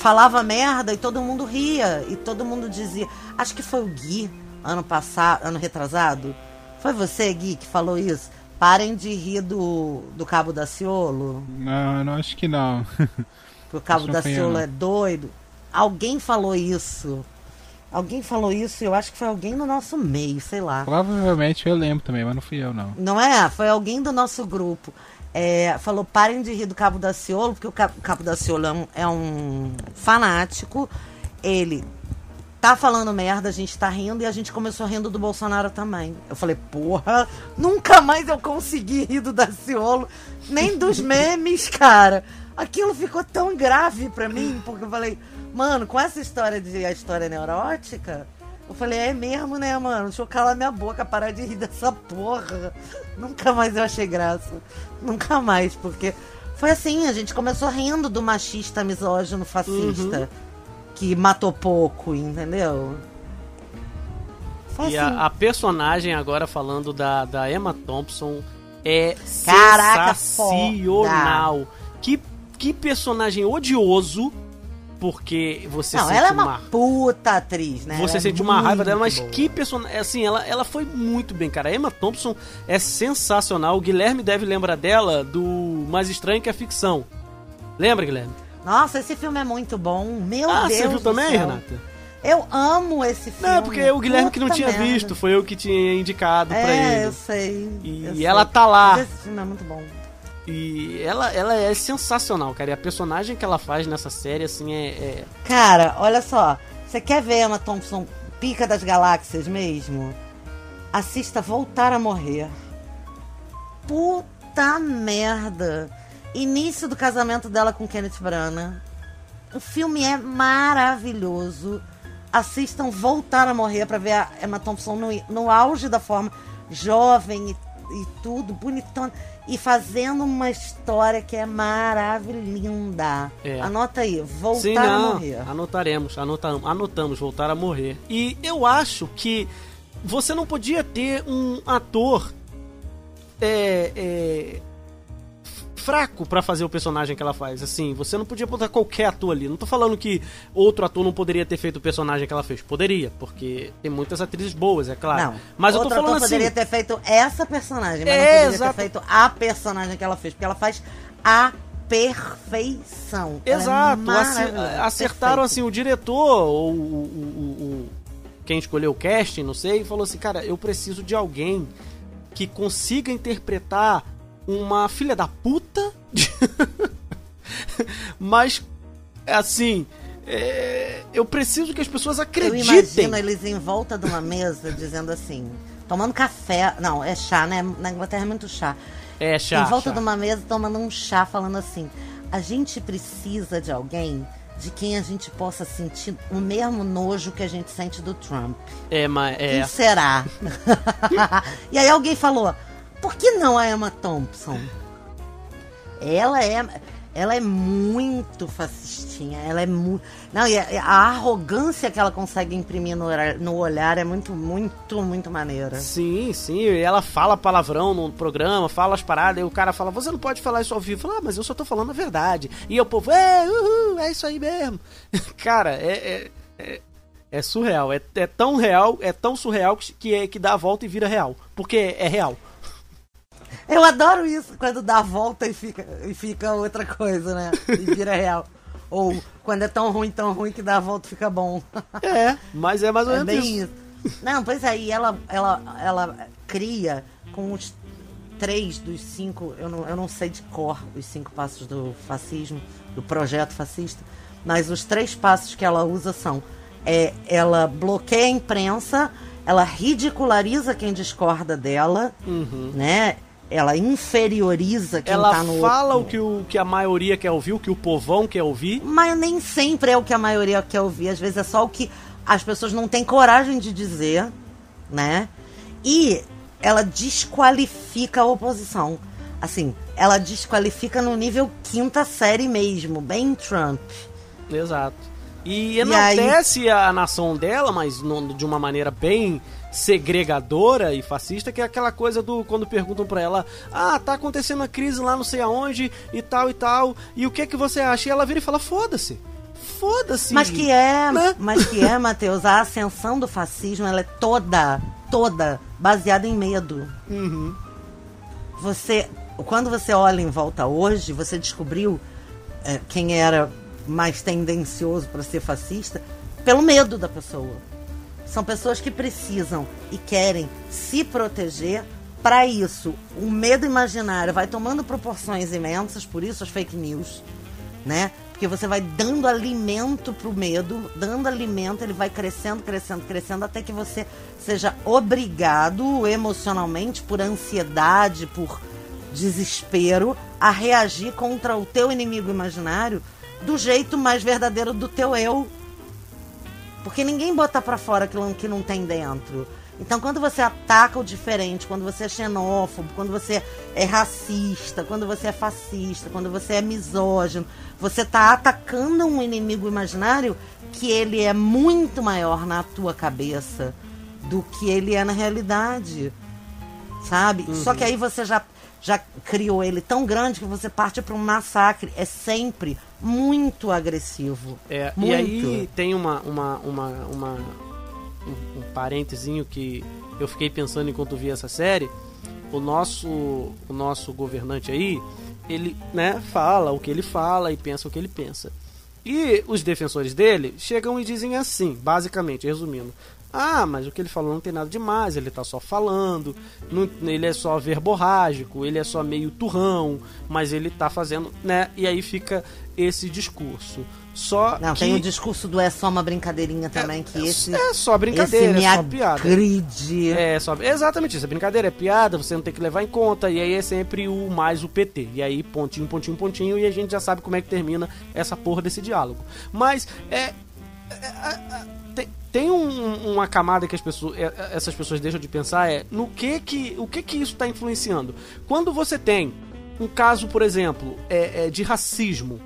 falava merda e todo mundo ria. E todo mundo dizia. Acho que foi o Gui, ano passado, ano retrasado. Foi você, Gui, que falou isso? Parem de rir do, do Cabo Daciolo. Não, eu não acho que não. Que o Cabo não Daciolo não. é doido. Alguém falou isso. Alguém falou isso, eu acho que foi alguém do nosso meio, sei lá. Provavelmente eu lembro também, mas não fui eu, não. Não é? Foi alguém do nosso grupo. É, falou, parem de rir do Cabo Daciolo, porque o Cabo, Cabo Daciolo é um, é um fanático. Ele tá falando merda, a gente tá rindo e a gente começou rindo do Bolsonaro também. Eu falei, porra, nunca mais eu consegui rir do Daciolo, nem dos memes, cara. Aquilo ficou tão grave pra mim, porque eu falei, mano, com essa história de a história neurótica, eu falei, é mesmo, né, mano? Deixa eu calar minha boca, parar de rir dessa porra. Nunca mais eu achei graça. Nunca mais, porque foi assim, a gente começou rindo do machista, misógino, fascista, que matou pouco, entendeu? Foi E assim. a, a personagem agora falando da, da Emma Thompson é Caraca, sensacional. Que, que personagem odioso. Porque você Não, sente ela é uma uma puta atriz, né? Você Ela é sente uma raiva dela, mas boa. que personagem. Assim, ela, ela foi muito bem, cara. A Emma Thompson é sensacional. O Guilherme deve lembrar dela do Mais Estranho que a Ficção. Lembra, Guilherme? Nossa, esse filme é muito bom. Meu ah, Deus você viu também, céu. Renata? Eu amo esse filme. Não, é porque o Guilherme que não Puta tinha merda. visto, foi eu que tinha indicado pra É, ele. eu sei. E eu sei. ela tá lá. Mas esse filme é muito bom. E ela, ela é sensacional, cara. E a personagem que ela faz nessa série, assim, é. é- Cara, olha só. Você quer ver Emma Thompson pica das galáxias mesmo? Assista Voltar a Morrer. Puta merda. Início do casamento dela com Kenneth Branagh. O filme é maravilhoso. Assistam Voltar a Morrer pra ver a Emma Thompson no, no auge da forma, jovem e, e tudo, bonitona. E fazendo uma história que é maravilhosa. É. Anota aí, Voltar Sim, a. Morrer. Anotaremos, anotamos, anotamos, voltar a morrer. E eu acho que você não podia ter um ator é, é, fraco pra fazer o personagem que ela faz. Assim, você não podia botar qualquer ator ali. Não tô falando que outro ator não poderia ter feito o personagem que ela fez. Poderia, porque tem muitas atrizes boas, é claro. Não, Mas eu tô outro falando ator assim. poderia ter feito essa personagem, mas É, não poderia exato. ter feito a personagem que ela fez, porque ela faz a perfeição. É Exato, maravilhosa, acertaram perfeita. assim, o diretor ou o, o- o- quem escolheu o casting, não sei, falou assim, cara, eu preciso de alguém que consiga interpretar uma filha da puta, mas assim, é, eu preciso que as pessoas Eu acreditem. imagino eles em volta de uma mesa dizendo assim, tomando café, não, é chá, né? Na Inglaterra é muito chá. É, chá, em volta chá. de uma mesa tomando um chá, falando assim: a gente precisa de alguém de quem a gente possa sentir o mesmo nojo que a gente sente do Trump. É, mas é, Quem será? e aí alguém falou: por que não a Emma Thompson? Ela é. Ela é muito fascistinha, ela é muito. Não, e a, a arrogância que ela consegue imprimir no, olhar- no olhar é muito, muito, muito maneira. Sim, sim, ela fala palavrão no programa, fala as paradas, e o cara fala, você não pode falar isso ao vivo. Fala, ah, mas eu só tô falando a verdade. E o povo, é, uhul, é isso aí mesmo. cara, é, é, é, é surreal, é, é tão real, é tão surreal que, que, é, que dá a volta e vira real. Porque é real. Eu adoro isso, quando dá a volta e fica, e fica outra coisa, né? E vira real. Ou quando é tão ruim, tão ruim que dá a volta e fica bom. É, mas é mais ou É menos bem isso. isso. Não, pois aí ela, ela, ela cria com os três dos cinco, eu não, eu não sei de cor os cinco passos do fascismo, do projeto fascista, mas os três passos que ela usa são é, ela bloqueia a imprensa, ela ridiculariza quem discorda dela, né? Ela inferioriza quem. Ela tá no fala outro. o que, o que a maioria quer ouvir, o que o povão quer ouvir. Mas nem sempre é o que a maioria quer ouvir. Às vezes é só o que as pessoas não têm coragem de dizer, né? E ela desqualifica a oposição. Assim, ela desqualifica no nível quinta série mesmo, bem Trump. Exato. E E enaltece a nação dela, mas de uma maneira bem segregadora e fascista, que é aquela coisa do quando perguntam pra ela: "Ah, tá acontecendo uma crise lá não sei aonde e tal e tal, e o que é que você acha?" E ela vira e fala: "Foda-se. Foda-se." Mas que é, Né? mas que é, Matheus, a ascensão do fascismo, ela é toda, toda baseada em medo. Uhum. Você, quando você olha em volta hoje, você descobriu é, quem era mais tendencioso para ser fascista pelo medo da pessoa. São pessoas que precisam e querem se proteger. Para isso, o medo imaginário vai tomando proporções imensas, por isso as fake news, né? Porque você vai dando alimento pro medo, dando alimento, ele vai crescendo, crescendo, crescendo, até que você seja obrigado emocionalmente, por ansiedade, por desespero, a reagir contra o teu inimigo imaginário do jeito mais verdadeiro do teu eu. Porque ninguém bota pra fora aquilo que não tem dentro. Então, quando você ataca o diferente, quando você é xenófobo, quando você é racista, quando você é fascista, quando você é misógino, você tá atacando um inimigo imaginário que ele é muito maior na tua cabeça do que ele é na realidade. Sabe? Só que aí você já, já criou ele tão grande que você parte para um massacre. É sempre muito agressivo. É, Muito. e aí tem uma, uma, uma, uma um, um parentezinho que eu fiquei pensando enquanto via essa série. O nosso, o nosso governante aí, ele né, fala o que ele fala e pensa o que ele pensa. E os defensores dele chegam e dizem assim, basicamente, resumindo. Ah, mas o que ele falou não tem nada demais, ele tá só falando, não- ele é só verborrágico, ele é só meio turrão, mas ele tá fazendo, né? E aí fica esse discurso. Só Não, que tem o discurso do é só uma brincadeirinha também, que esse, é só brincadeira, é só piada. agride. É, só, exatamente isso. É brincadeira, é piada, você não tem que levar em conta. E aí é sempre o mais o PT. E aí, pontinho, pontinho, pontinho, e a gente já sabe como é que termina essa porra desse diálogo. Mas é. é, é, é, tem, tem um- uma camada que as pessoas, é, é, essas pessoas deixam de pensar é no que que o que que isso está influenciando. Quando você tem um caso, por exemplo, é, é, de racismo,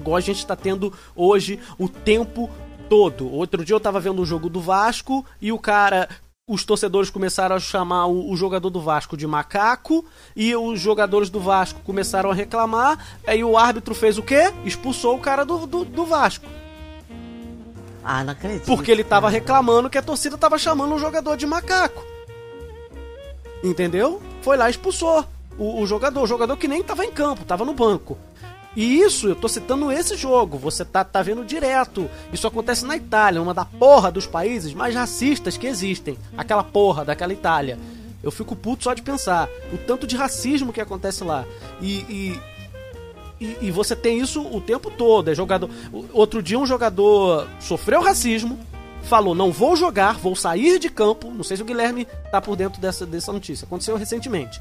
igual a gente está tendo hoje o tempo todo. Outro dia eu tava vendo um jogo do Vasco e o cara. Os torcedores começaram a chamar o, o jogador do Vasco de macaco e os jogadores do Vasco começaram a reclamar. Aí o árbitro fez o quê? Expulsou o cara do, do, do Vasco. Ah, não acredito. Porque ele tava reclamando que a torcida tava chamando o jogador de macaco. Entendeu? Foi lá e expulsou o, o jogador. O jogador que nem tava em campo, tava no banco. E isso, eu tô citando esse jogo, você tá, tá vendo direto. Isso acontece na Itália, uma da porra dos países mais racistas que existem. Aquela porra daquela Itália. Eu fico puto só de pensar. O tanto de racismo que acontece lá. E, e, e, e você tem isso o tempo todo. É jogador. Outro dia um jogador sofreu racismo, falou: não vou jogar, vou sair de campo. Não sei se o Guilherme tá por dentro dessa, dessa notícia. Aconteceu recentemente.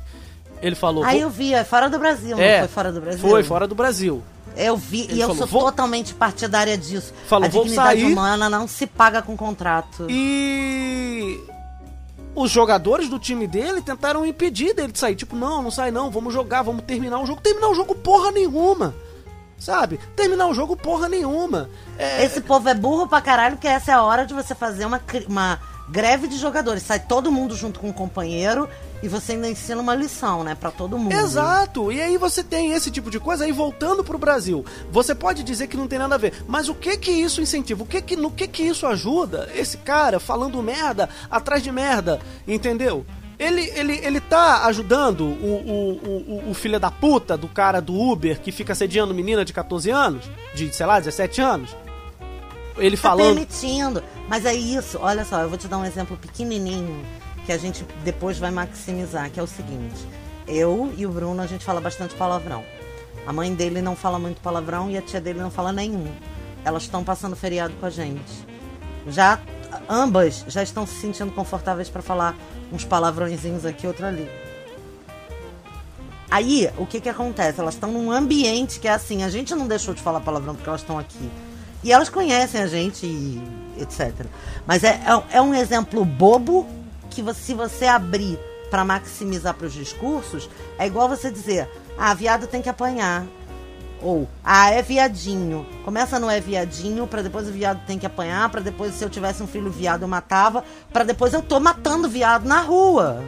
Ele falou. Aí "Vou- eu vi, é fora do Brasil, É, não foi fora do Brasil? Foi fora do Brasil. Eu vi, Ele e eu falou, sou "Vou-" totalmente partidária disso. Falou, a "Vou dignidade sair." humana não se paga com contrato. E os jogadores do time dele tentaram impedir dele de sair. Tipo, não, não sai não, vamos jogar, vamos terminar o jogo. Terminar o jogo porra nenhuma. Sabe? Terminar o jogo porra nenhuma. É, Esse povo é burro pra caralho, que essa é a hora de você fazer uma, uma greve de jogadores. Sai todo mundo junto com o companheiro e você ainda ensina uma lição, né? Pra todo mundo. Exato, e aí você tem esse tipo de coisa, aí voltando pro Brasil, você pode dizer que não tem nada a ver, mas o que que isso incentiva? O que que, no que que isso ajuda esse cara falando merda atrás de merda, entendeu? Ele, ele, ele tá ajudando o, o, o, o filho da puta do cara do Uber que fica sediando menina de 14 anos, de, sei lá, 17 anos? Ele Tá falando. permitindo. Mas é isso, olha só, eu vou te dar um exemplo pequenininho que a gente depois vai maximizar, que é o seguinte. Eu e o Bruno, a gente fala bastante palavrão. A mãe dele não fala muito palavrão e a tia dele não fala nenhum. Elas estão passando feriado com a gente. Já ambas já estão se sentindo confortáveis para falar uns palavrõezinhos aqui, outro ali. Aí, o que que acontece? Elas estão num ambiente que é assim, a gente não deixou de falar palavrão porque elas estão aqui. E elas conhecem a gente e etc. Mas é, é, é um exemplo bobo que se você abrir para maximizar para os discursos, é igual você dizer, ah, viado tem que apanhar. Ou, ah, é viadinho. Começa no é viadinho, pra depois o viado tem que apanhar, pra depois, se eu tivesse um filho viado, eu matava, pra depois eu tô matando viado na rua.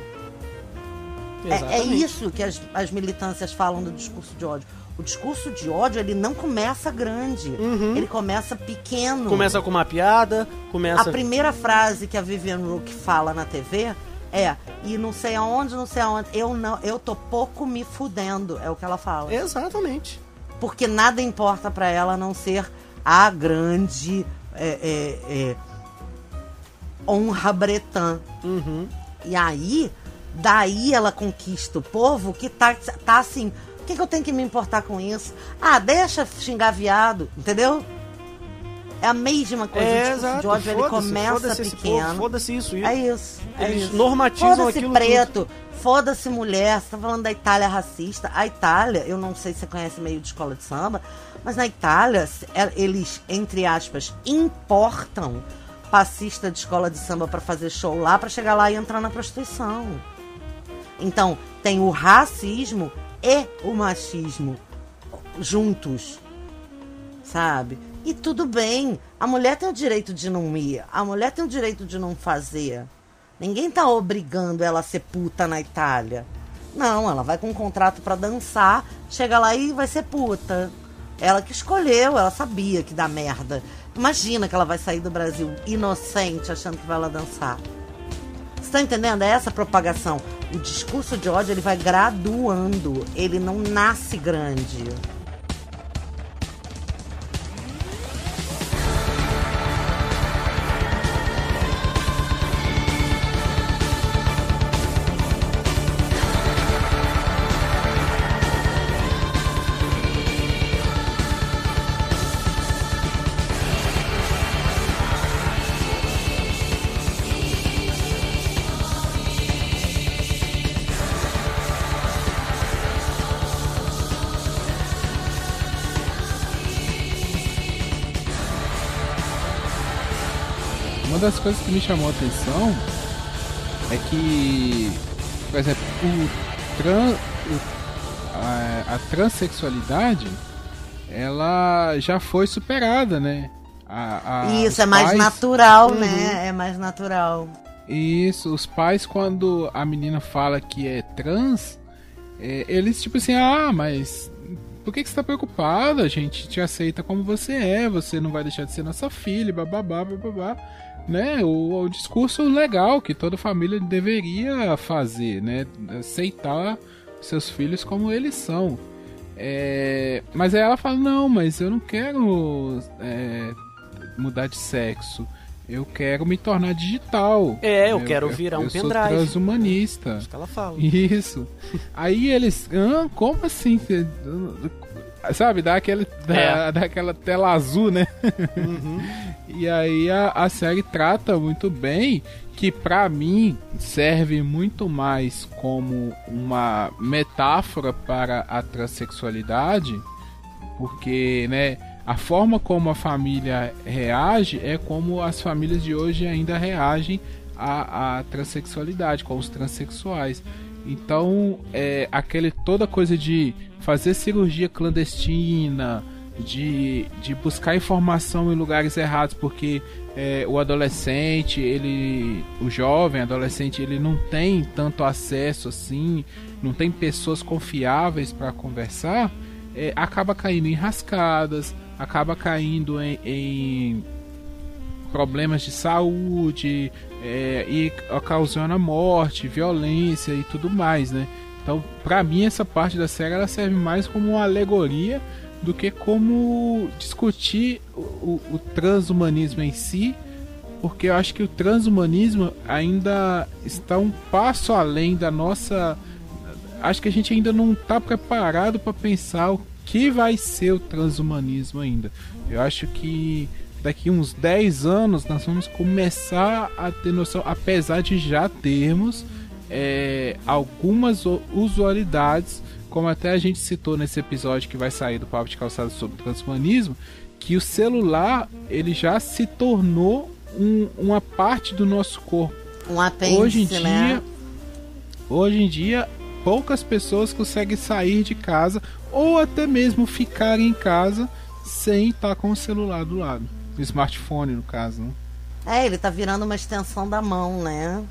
É, é isso que as, as militâncias falam do discurso de ódio. O discurso de ódio, ele não começa grande. Ele começa pequeno. Começa com uma piada, começa. A primeira frase que a Vivian Rook fala na TV é e não sei aonde, não sei aonde, eu não, eu tô pouco me fudendo, é o que ela fala. Exatamente. Porque nada importa pra ela a não ser a grande é, é, é, honra bretã. Uhum. E aí, daí ela conquista o povo que tá, tá assim. O que, que eu tenho que me importar com isso? Ah, deixa xingar viado, entendeu? É a mesma coisa. É, exato. de ódio ele começa esse pequeno. Foda-se isso. É isso. É Eles isso. normatizam Foda-se aquilo preto, foda-se mulher. Você tá falando da Itália racista. A Itália, eu não sei se você conhece meio de escola de samba, mas na Itália, é- eles, entre aspas, importam passista de escola de samba pra fazer show lá, pra chegar lá e entrar na prostituição. Então, tem o racismo e o machismo juntos sabe? E tudo bem, a mulher tem o direito de não ir, a mulher tem o direito de não fazer. Ninguém tá obrigando ela a ser puta na Itália. Não, ela vai com um contrato pra dançar, chega lá e vai ser puta. Ela que escolheu, ela sabia que dá merda. Imagina que ela vai sair do Brasil inocente, achando que vai lá dançar. Você tá entendendo? É essa propagação. O discurso de ódio ele vai graduando, ele não nasce grande. Das coisas que me chamou a atenção é que, por exemplo, o tran, o- a, a transexualidade ela já foi superada, né? A- a- Isso, é mais pais- natural, Uhum. né? É mais natural. Isso, os pais, quando a menina fala que é trans, é, eles tipo assim, ah, mas por que, que você tá preocupada? A gente te aceita como você é, você não vai deixar de ser nossa filha, bababá, bababá. Né? O, o discurso legal que toda família deveria fazer, né? Aceitar seus filhos como eles são. É, mas aí ela fala, não, mas eu não quero é, mudar de sexo. Eu quero me tornar digital. É, eu quero virar um eu sou pendrive. transhumanista. Isso que ela fala. Isso. Aí eles, ah, como assim? Sabe, dá, aquele, dá, É. dá aquela tela azul, né? Uhum. E aí a, a série trata muito bem que pra mim serve muito mais como uma metáfora para a transexualidade, porque, né, a forma como a família reage é como as famílias de hoje ainda reagem à, à transexualidade, com os transexuais. Então, é aquele toda coisa de fazer cirurgia clandestina, de, de buscar informação em lugares errados, porque é, o adolescente, ele, o jovem adolescente, ele não tem tanto acesso assim, não tem pessoas confiáveis para conversar, é, acaba caindo em rascadas, acaba caindo em, em problemas de saúde é, e ocasiona morte, violência e tudo mais, né? Então, pra mim essa parte da série ela serve mais como uma alegoria do que como discutir o, o, o transhumanismo em si, porque eu acho que o transhumanismo ainda está um passo além da nossa. Acho que a gente ainda não está preparado para pensar o que vai ser o transhumanismo ainda. Eu acho que daqui uns 10 anos nós vamos começar a ter noção, apesar de já termos é, algumas usualidades, como até a gente citou nesse episódio que vai sair do Papo de Calçado sobre transhumanismo, que o celular ele já se tornou um- uma parte do nosso corpo. Um apêndice, hoje em dia, né? hoje em dia, poucas pessoas conseguem sair de casa ou até mesmo ficar em casa sem estar com o celular do lado, o smartphone no caso, né? É, ele tá virando uma extensão da mão, né?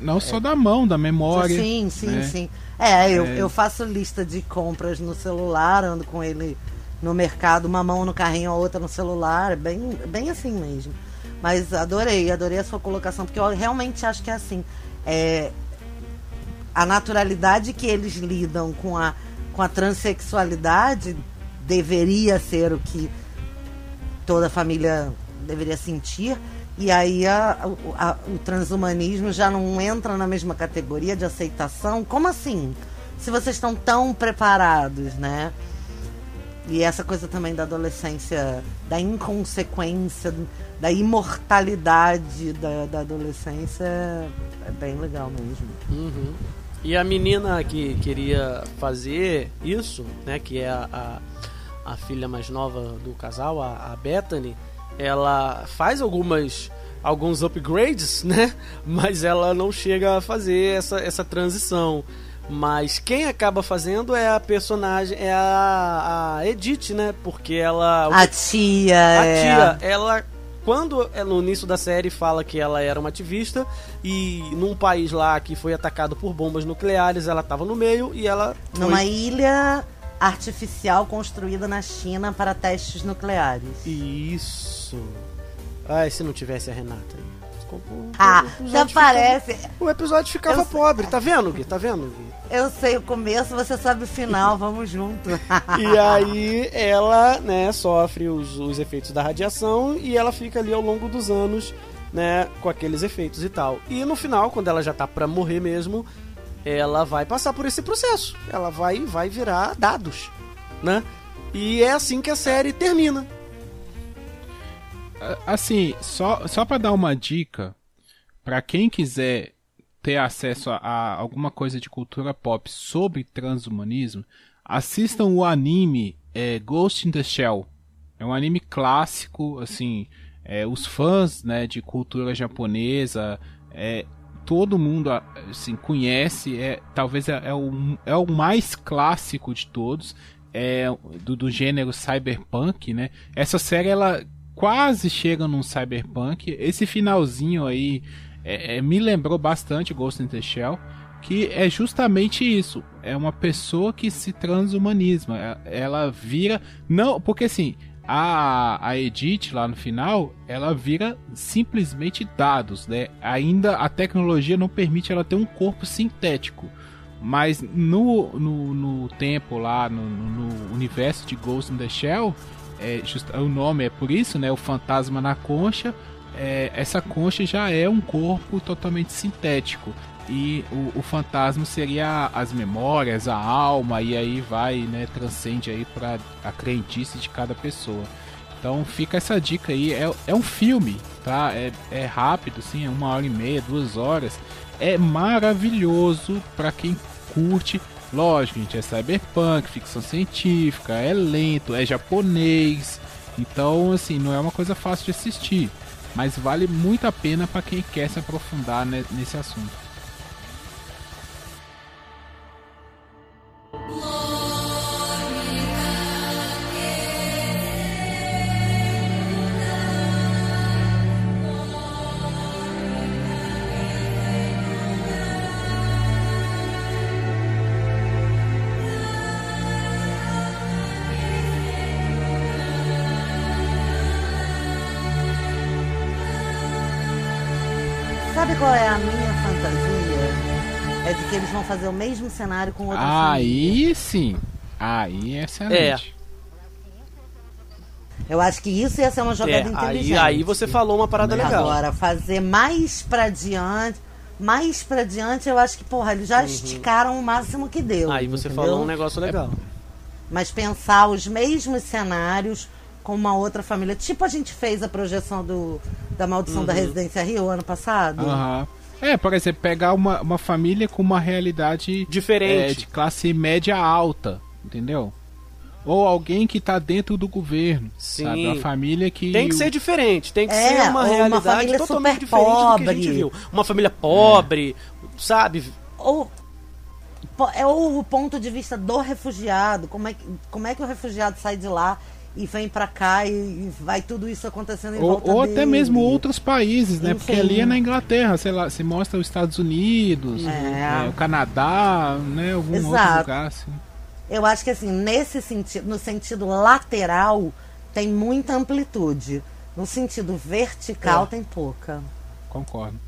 Não só da mão, da memória. Sim, sim, né? sim. É, eu, É. eu faço lista de compras no celular, ando com ele no mercado, uma mão no carrinho, a outra no celular, é bem, bem assim mesmo. Mas adorei, adorei a sua colocação, porque eu realmente acho que é assim. É, a naturalidade que eles lidam com a, com a transexualidade deveria ser o que toda família deveria sentir. E aí a- o- a- o transhumanismo já não entra na mesma categoria de aceitação. Como assim? Se vocês estão tão preparados, né? E essa coisa também da adolescência, da inconsequência, da imortalidade da, da adolescência é bem legal mesmo. Uhum. E a menina que queria fazer isso, né, que é a, a, a filha mais nova do casal, a, a Bethany, ela faz algumas alguns upgrades, né? Mas ela não chega a fazer essa, essa transição. Mas quem acaba fazendo é a personagem, é a, a Edith, né? Porque ela. A tia. A é- tia, ela. Quando é no início da série fala que ela era uma ativista e num país lá que foi atacado por bombas nucleares, ela tava no meio e ela foi- Numa ilha artificial construída na China para testes nucleares. Isso. Ai, se não tivesse a Renata aí. O Ah, já ficava- parece. O episódio ficava Eu- pobre, tá vendo, Gui? Tá vendo, Gui? Eu sei o começo, você sabe o final, vamos junto. E aí ela, né, sofre os, os efeitos da radiação e ela fica ali ao longo dos anos, né, com aqueles efeitos e tal. E no final, quando ela já tá pra morrer mesmo, ela vai passar por esse processo. Ela vai vai virar dados, né? E é assim que a série termina. Assim, só, só para dar uma dica, para quem quiser ter acesso a, a alguma coisa de cultura pop sobre transhumanismo, assistam o anime é, Ghost in the Shell. É um anime clássico, assim, é, os fãs né, de cultura japonesa, é, todo mundo assim, conhece, é, talvez é, é, o, é o mais clássico de todos, é do, do gênero cyberpunk, né? Essa série ela quase chega num cyberpunk. Esse finalzinho aí é, é, me lembrou bastante Ghost in the Shell, que é justamente isso. É uma pessoa que se transhumaniza. É- Ela vira. Não, porque assim, a, a Edith lá no final, ela vira simplesmente dados, né? Ainda a tecnologia não permite ela ter um corpo sintético. Mas no, no, no tempo lá, no, no universo de Ghost in the Shell, é, justa- o nome é por isso, né? O fantasma na concha. é, essa concha já é um corpo totalmente sintético. E o, o fantasma seria as memórias, a alma, e aí vai, né? Transcende aí para a crendice de cada pessoa. Então fica essa dica aí. É, é um filme, tá? É, é rápido, sim, é uma hora e meia, duas horas. É maravilhoso para quem curte. Lógico, gente, é cyberpunk, ficção científica, é lento, é japonês. Então, assim, não é uma coisa fácil de assistir. Mas vale muito a pena para quem quer se aprofundar ne- nesse assunto. Sabe qual é a minha? É de que eles vão fazer o mesmo cenário com outra família. Aí sim. Aí é excelente. Eu acho que isso ia ser uma jogada É, aí, inteligente. aí você falou uma parada legal. Agora, fazer mais pra diante. Mais pra diante, eu acho que, porra, eles já esticaram o máximo que deu. Uhum. Aí você entendeu? falou um negócio legal. Mas pensar os mesmos cenários com uma outra família. Tipo a gente fez a projeção do, da Maldição Uhum. da Residência Rio ano passado. Aham. É, por exemplo, pegar uma, uma família com uma realidade Diferente. é, de classe média alta, entendeu? Ou alguém que tá dentro do governo, Sim. sabe? Uma família que... Tem que ser diferente, tem que É, ser uma uma realidade família totalmente super diferente do que a gente pobre. viu. Uma família pobre, sabe? Ou, é o ponto de vista do refugiado. Como é, que, como é que o refugiado sai de lá e vem pra cá e, e vai tudo isso acontecendo em Ou, volta ou até dele? mesmo outros países, né? Porque Enfim. ali é na Inglaterra, sei lá, se mostra os Estados Unidos, É. é, o Canadá, né? Algum outro Exato. lugar, assim. Eu acho que assim, nesse sentido, no sentido lateral, tem muita amplitude. No sentido vertical, É. tem pouca. Concordo.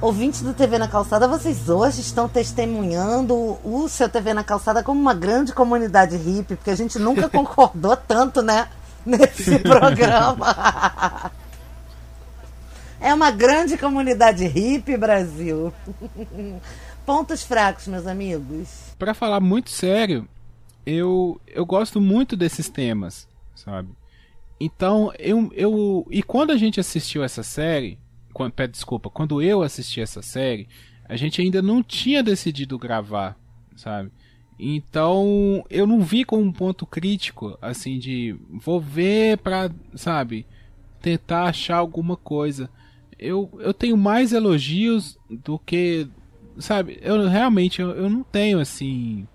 Ouvintes do TV na Calçada, vocês hoje estão testemunhando o seu TV na Calçada como uma grande comunidade hippie, porque a gente nunca concordou tanto, né? Nesse programa. É uma grande comunidade hippie, Brasil. Pontos fracos, meus amigos. Pra falar muito sério, eu, eu gosto muito desses temas, sabe? Então, eu, eu. E quando a gente assistiu essa série. Quando, pede desculpa, quando eu assisti essa série, a gente ainda não tinha decidido gravar, sabe? Então, eu não vi como um ponto crítico, assim, de vou ver pra, sabe, tentar achar alguma coisa. Eu, eu tenho mais elogios do que, sabe, eu realmente eu, eu não tenho, assim,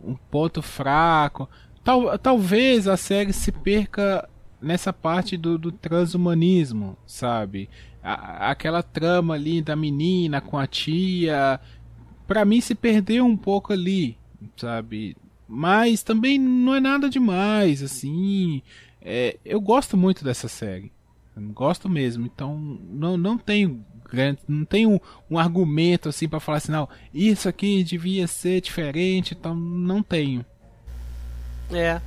um ponto fraco. Tal, talvez a série se perca nessa parte do, do transhumanismo, sabe? A, aquela trama ali da menina com a tia, para mim se perdeu um pouco ali, sabe? Mas também não é nada demais, assim. É, eu gosto muito dessa série. Gosto mesmo. Então não, não tenho grande, não tenho um, um argumento assim para falar assim, não, isso aqui devia ser diferente, então não tenho. É.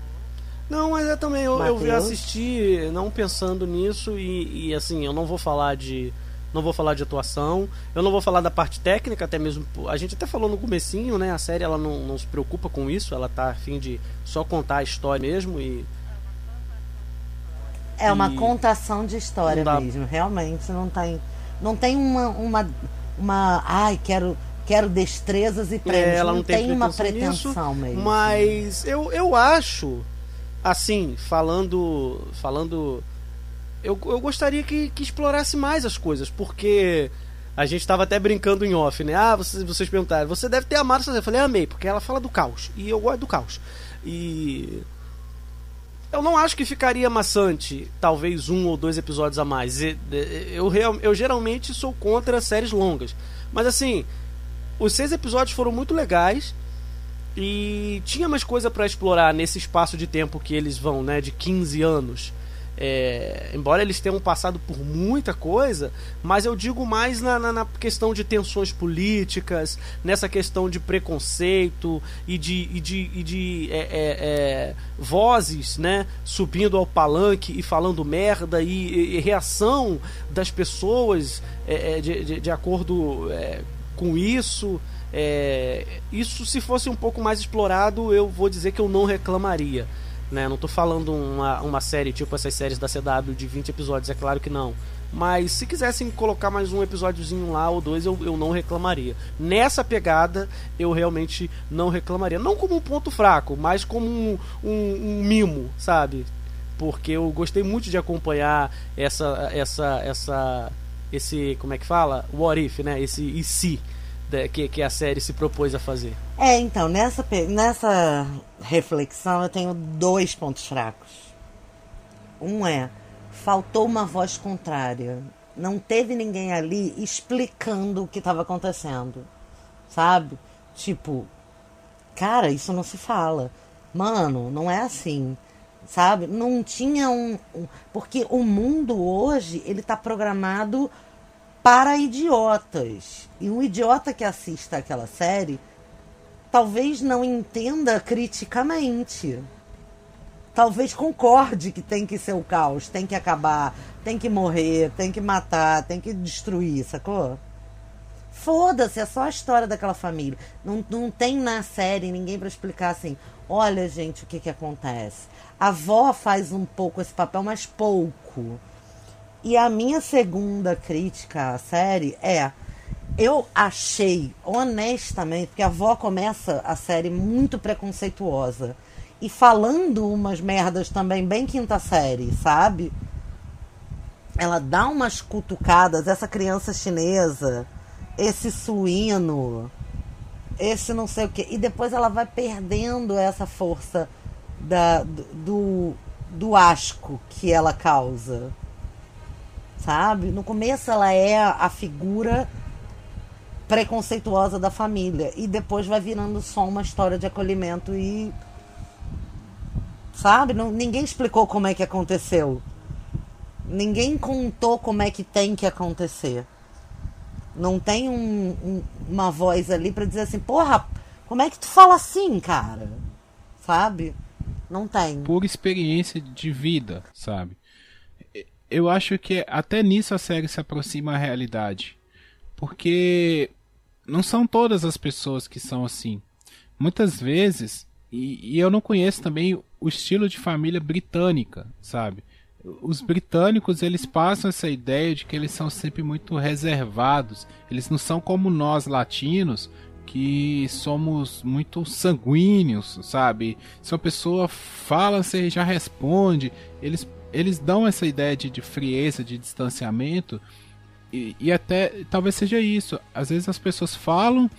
Não, mas é também, eu, eu assisti não pensando nisso e, e assim, eu não vou falar de não vou falar de atuação, eu não vou falar da parte técnica, até mesmo. A gente até falou no comecinho, né? A série ela não, não se preocupa com isso, ela tá a fim de só contar a história mesmo e. É uma contação de história mesmo, realmente não tem. Não tem uma. uma, uma ai, quero. Quero destrezas e prêmios. É, ela não, não tem, tem uma pretensão nisso, mesmo. Mas eu, eu acho, assim, falando. Falando eu, eu gostaria que, que explorasse mais as coisas, porque a gente estava até brincando em off, né? Ah, vocês, vocês perguntaram, você deve ter amado essa série. Eu falei, amei, porque ela fala do caos. E eu gosto do caos. E. Eu não acho que ficaria maçante, talvez um ou dois episódios a mais. Eu, eu, eu geralmente sou contra séries longas. Mas assim, os seis episódios foram muito legais. E tinha mais coisa para explorar nesse espaço de tempo que eles vão, né? De 15 anos. É, embora eles tenham passado por muita coisa, mas eu digo mais na, na, na, questão de tensões políticas, nessa questão de preconceito e de, e de, e de é, é, é vozes né, subindo ao palanque e falando merda e, e reação das pessoas é, é, de, de, de, acordo com isso. isso, se fosse um pouco mais explorado, eu vou dizer que eu não reclamaria. Né? Não estou falando uma, uma série tipo essas séries da CW de 20 episódios, é claro que não. Mas se quisessem colocar mais um episódiozinho lá ou dois, eu, eu não reclamaria. Nessa pegada, eu realmente não reclamaria. Não como um ponto fraco, mas como um, um, um mimo, sabe? Porque eu gostei muito de acompanhar essa, essa, essa, esse, como é que fala? What if, né? Esse e se que, que a série se propôs a fazer. É, então, nessa, nessa reflexão eu tenho dois pontos fracos. Um é, faltou uma voz contrária. Não teve ninguém ali explicando o que estava acontecendo. Sabe? Tipo, cara, isso não se fala. Mano, não é assim. Sabe? Não tinha um. um porque o mundo hoje, ele tá programado para idiotas. E um idiota que assista aquela série talvez não entenda criticamente. Talvez concorde que tem que ser o caos, tem que acabar, tem que morrer, tem que matar, tem que destruir, sacou? Foda-se, é só a história daquela família. Não, não tem na série ninguém para explicar assim: olha, gente, o que, que acontece. A avó faz um pouco esse papel, mas pouco. E a minha segunda crítica à série é. Eu achei, honestamente, porque a avó começa a série muito preconceituosa. E falando umas merdas também bem quinta série, sabe? Ela dá umas cutucadas, essa criança chinesa, esse suíno, esse não sei o que. E depois ela vai perdendo essa força da, do, do asco que ela causa sabe? No começo ela é a figura preconceituosa da família e depois vai virando só uma história de acolhimento e sabe? Não, ninguém explicou como é que aconteceu. Ninguém contou como é que tem que acontecer. Não tem um, um, uma voz ali para dizer assim, porra, como é que tu fala assim, cara? Sabe? Não tem. Por experiência de vida, sabe? eu acho que até nisso a série se aproxima à realidade. Porque não são todas as pessoas que são assim. Muitas vezes, e, e eu não conheço também o estilo de família britânica, sabe? Os britânicos eles passam essa ideia de que eles são sempre muito reservados. Eles não são como nós latinos, que somos muito sanguíneos, sabe? Se uma pessoa fala, você já responde. Eles eles dão essa ideia de, de frieza, de distanciamento, e, e, até talvez seja isso. Às vezes as pessoas falam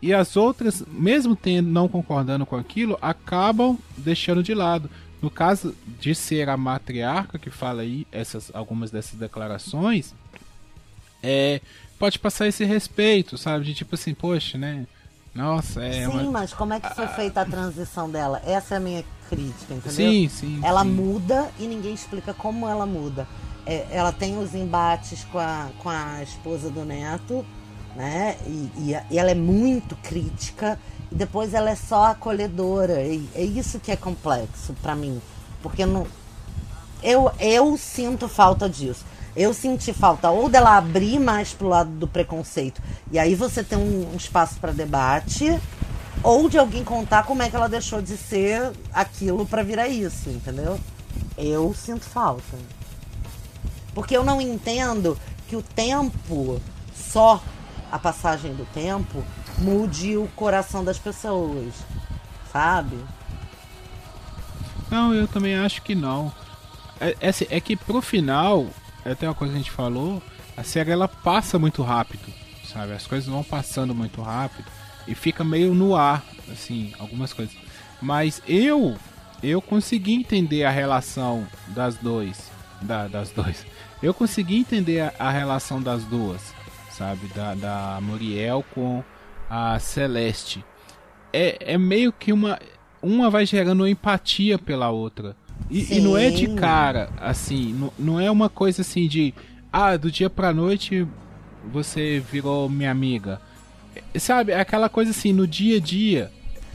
e as outras, mesmo tendo, não concordando com aquilo, acabam deixando de lado. No caso de ser a matriarca que fala aí essas algumas dessas declarações, é, pode passar esse respeito, sabe? De tipo assim, poxa, né? Nossa, é. Sim, uma... mas como é que foi feita a transição dela? Essa é a minha crítica, entendeu? Sim, sim. Ela sim. muda e ninguém explica como ela muda. É, ela tem os embates com a, com a esposa do neto, né? E, e, e ela é muito crítica. Depois ela é só acolhedora. E é isso que é complexo para mim. Porque não, eu, eu sinto falta disso. Eu senti falta ou dela abrir mais pro lado do preconceito. E aí você tem um, um espaço para debate. Ou de alguém contar como é que ela deixou de ser aquilo para virar isso, entendeu? Eu sinto falta. Porque eu não entendo que o tempo, só a passagem do tempo, mude o coração das pessoas. Sabe? Não, eu também acho que não. É, é, assim, é que pro final, até uma coisa que a gente falou, a série ela passa muito rápido, sabe? As coisas vão passando muito rápido e fica meio no ar, assim, algumas coisas. Mas eu eu consegui entender a relação das dois, da, das dois. Eu consegui entender a, a relação das duas, sabe? Da, da Muriel com a Celeste. É, é meio que uma uma vai gerando empatia pela outra. E, e não é de cara, assim, não, não é uma coisa assim de ah, do dia pra noite você virou minha amiga. É, Sabe, é aquela coisa assim, no dia a dia.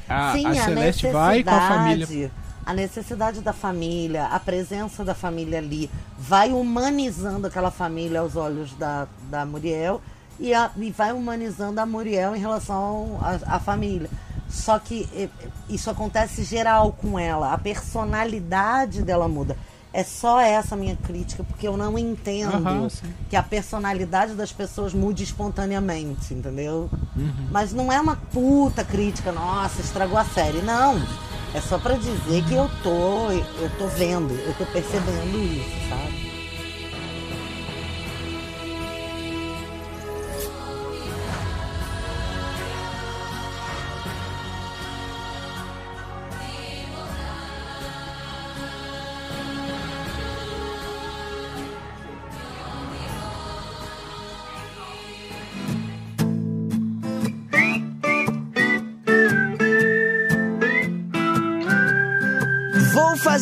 A, Sim, a a Celeste vai com a família. A necessidade da família, a presença da família ali, vai humanizando aquela família aos olhos da, da Muriel e, a- e vai humanizando a Muriel em relação à família. Só que eh, isso acontece geral com ela, a personalidade dela muda. É só essa a minha crítica, porque eu não entendo sim. que a personalidade das pessoas mude espontaneamente, entendeu? Uhum. Mas não é uma puta crítica, nossa, estragou a série. Não. É só pra dizer que eu tô, eu tô vendo, eu tô percebendo isso, sabe?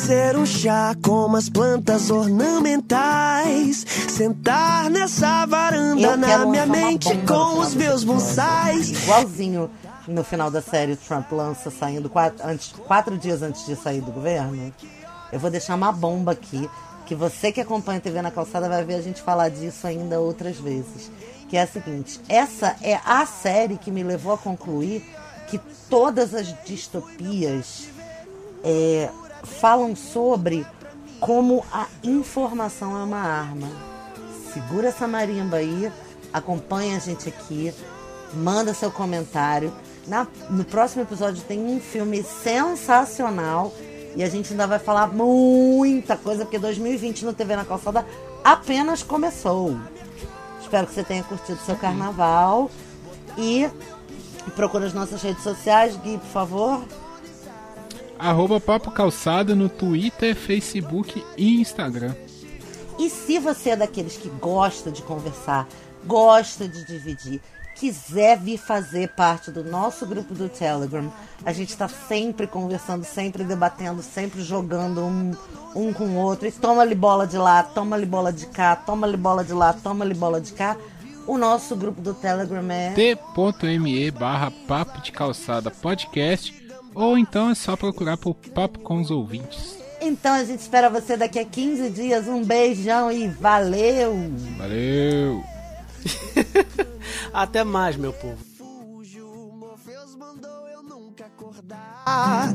Fazer um chá com umas plantas ornamentais. Sentar nessa varanda Eu na minha mente com os meus bonsais. Igualzinho no final da série o Trump lança saindo quatro, antes, quatro dias antes de sair do governo. Eu vou deixar uma bomba aqui, que você que acompanha a TV na calçada vai ver a gente falar disso ainda outras vezes. Que é a seguinte, essa é a série que me levou a concluir que todas as distopias é, falam sobre como a informação é uma arma. Segura essa marimba aí, acompanha a gente aqui, manda seu comentário. Na- no próximo episódio tem um filme sensacional e a gente ainda vai falar muita coisa, porque 2020 no TV na Calçada apenas começou. Espero que você tenha curtido seu carnaval e procura as nossas redes sociais, Gui, por favor. Arroba Papo Calçada no Twitter, Facebook e Instagram. E se você é daqueles que gosta de conversar, gosta de dividir, quiser vir fazer parte do nosso grupo do Telegram, a gente está sempre conversando, sempre debatendo, sempre jogando um, um com o outro. E toma-lhe bola de lá, toma-lhe bola de cá, toma-lhe bola de lá, toma-lhe bola de cá. O nosso grupo do Telegram é. t.me barra Papo de Calçada Podcast ou então é só procurar por Papo com os Ouvintes. Então a gente espera você daqui a 15 dias. Um beijão e valeu! Valeu! Até mais, meu povo. Morpheus mandou eu nunca acordar.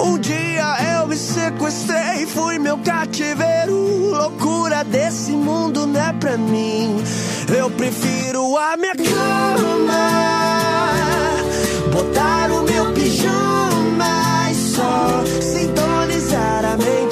Um dia eu me sequestrei, fui meu cativeiro. Loucura desse mundo não é pra mim. Eu prefiro a minha cama botar o meu pijama só sintonizar a mente.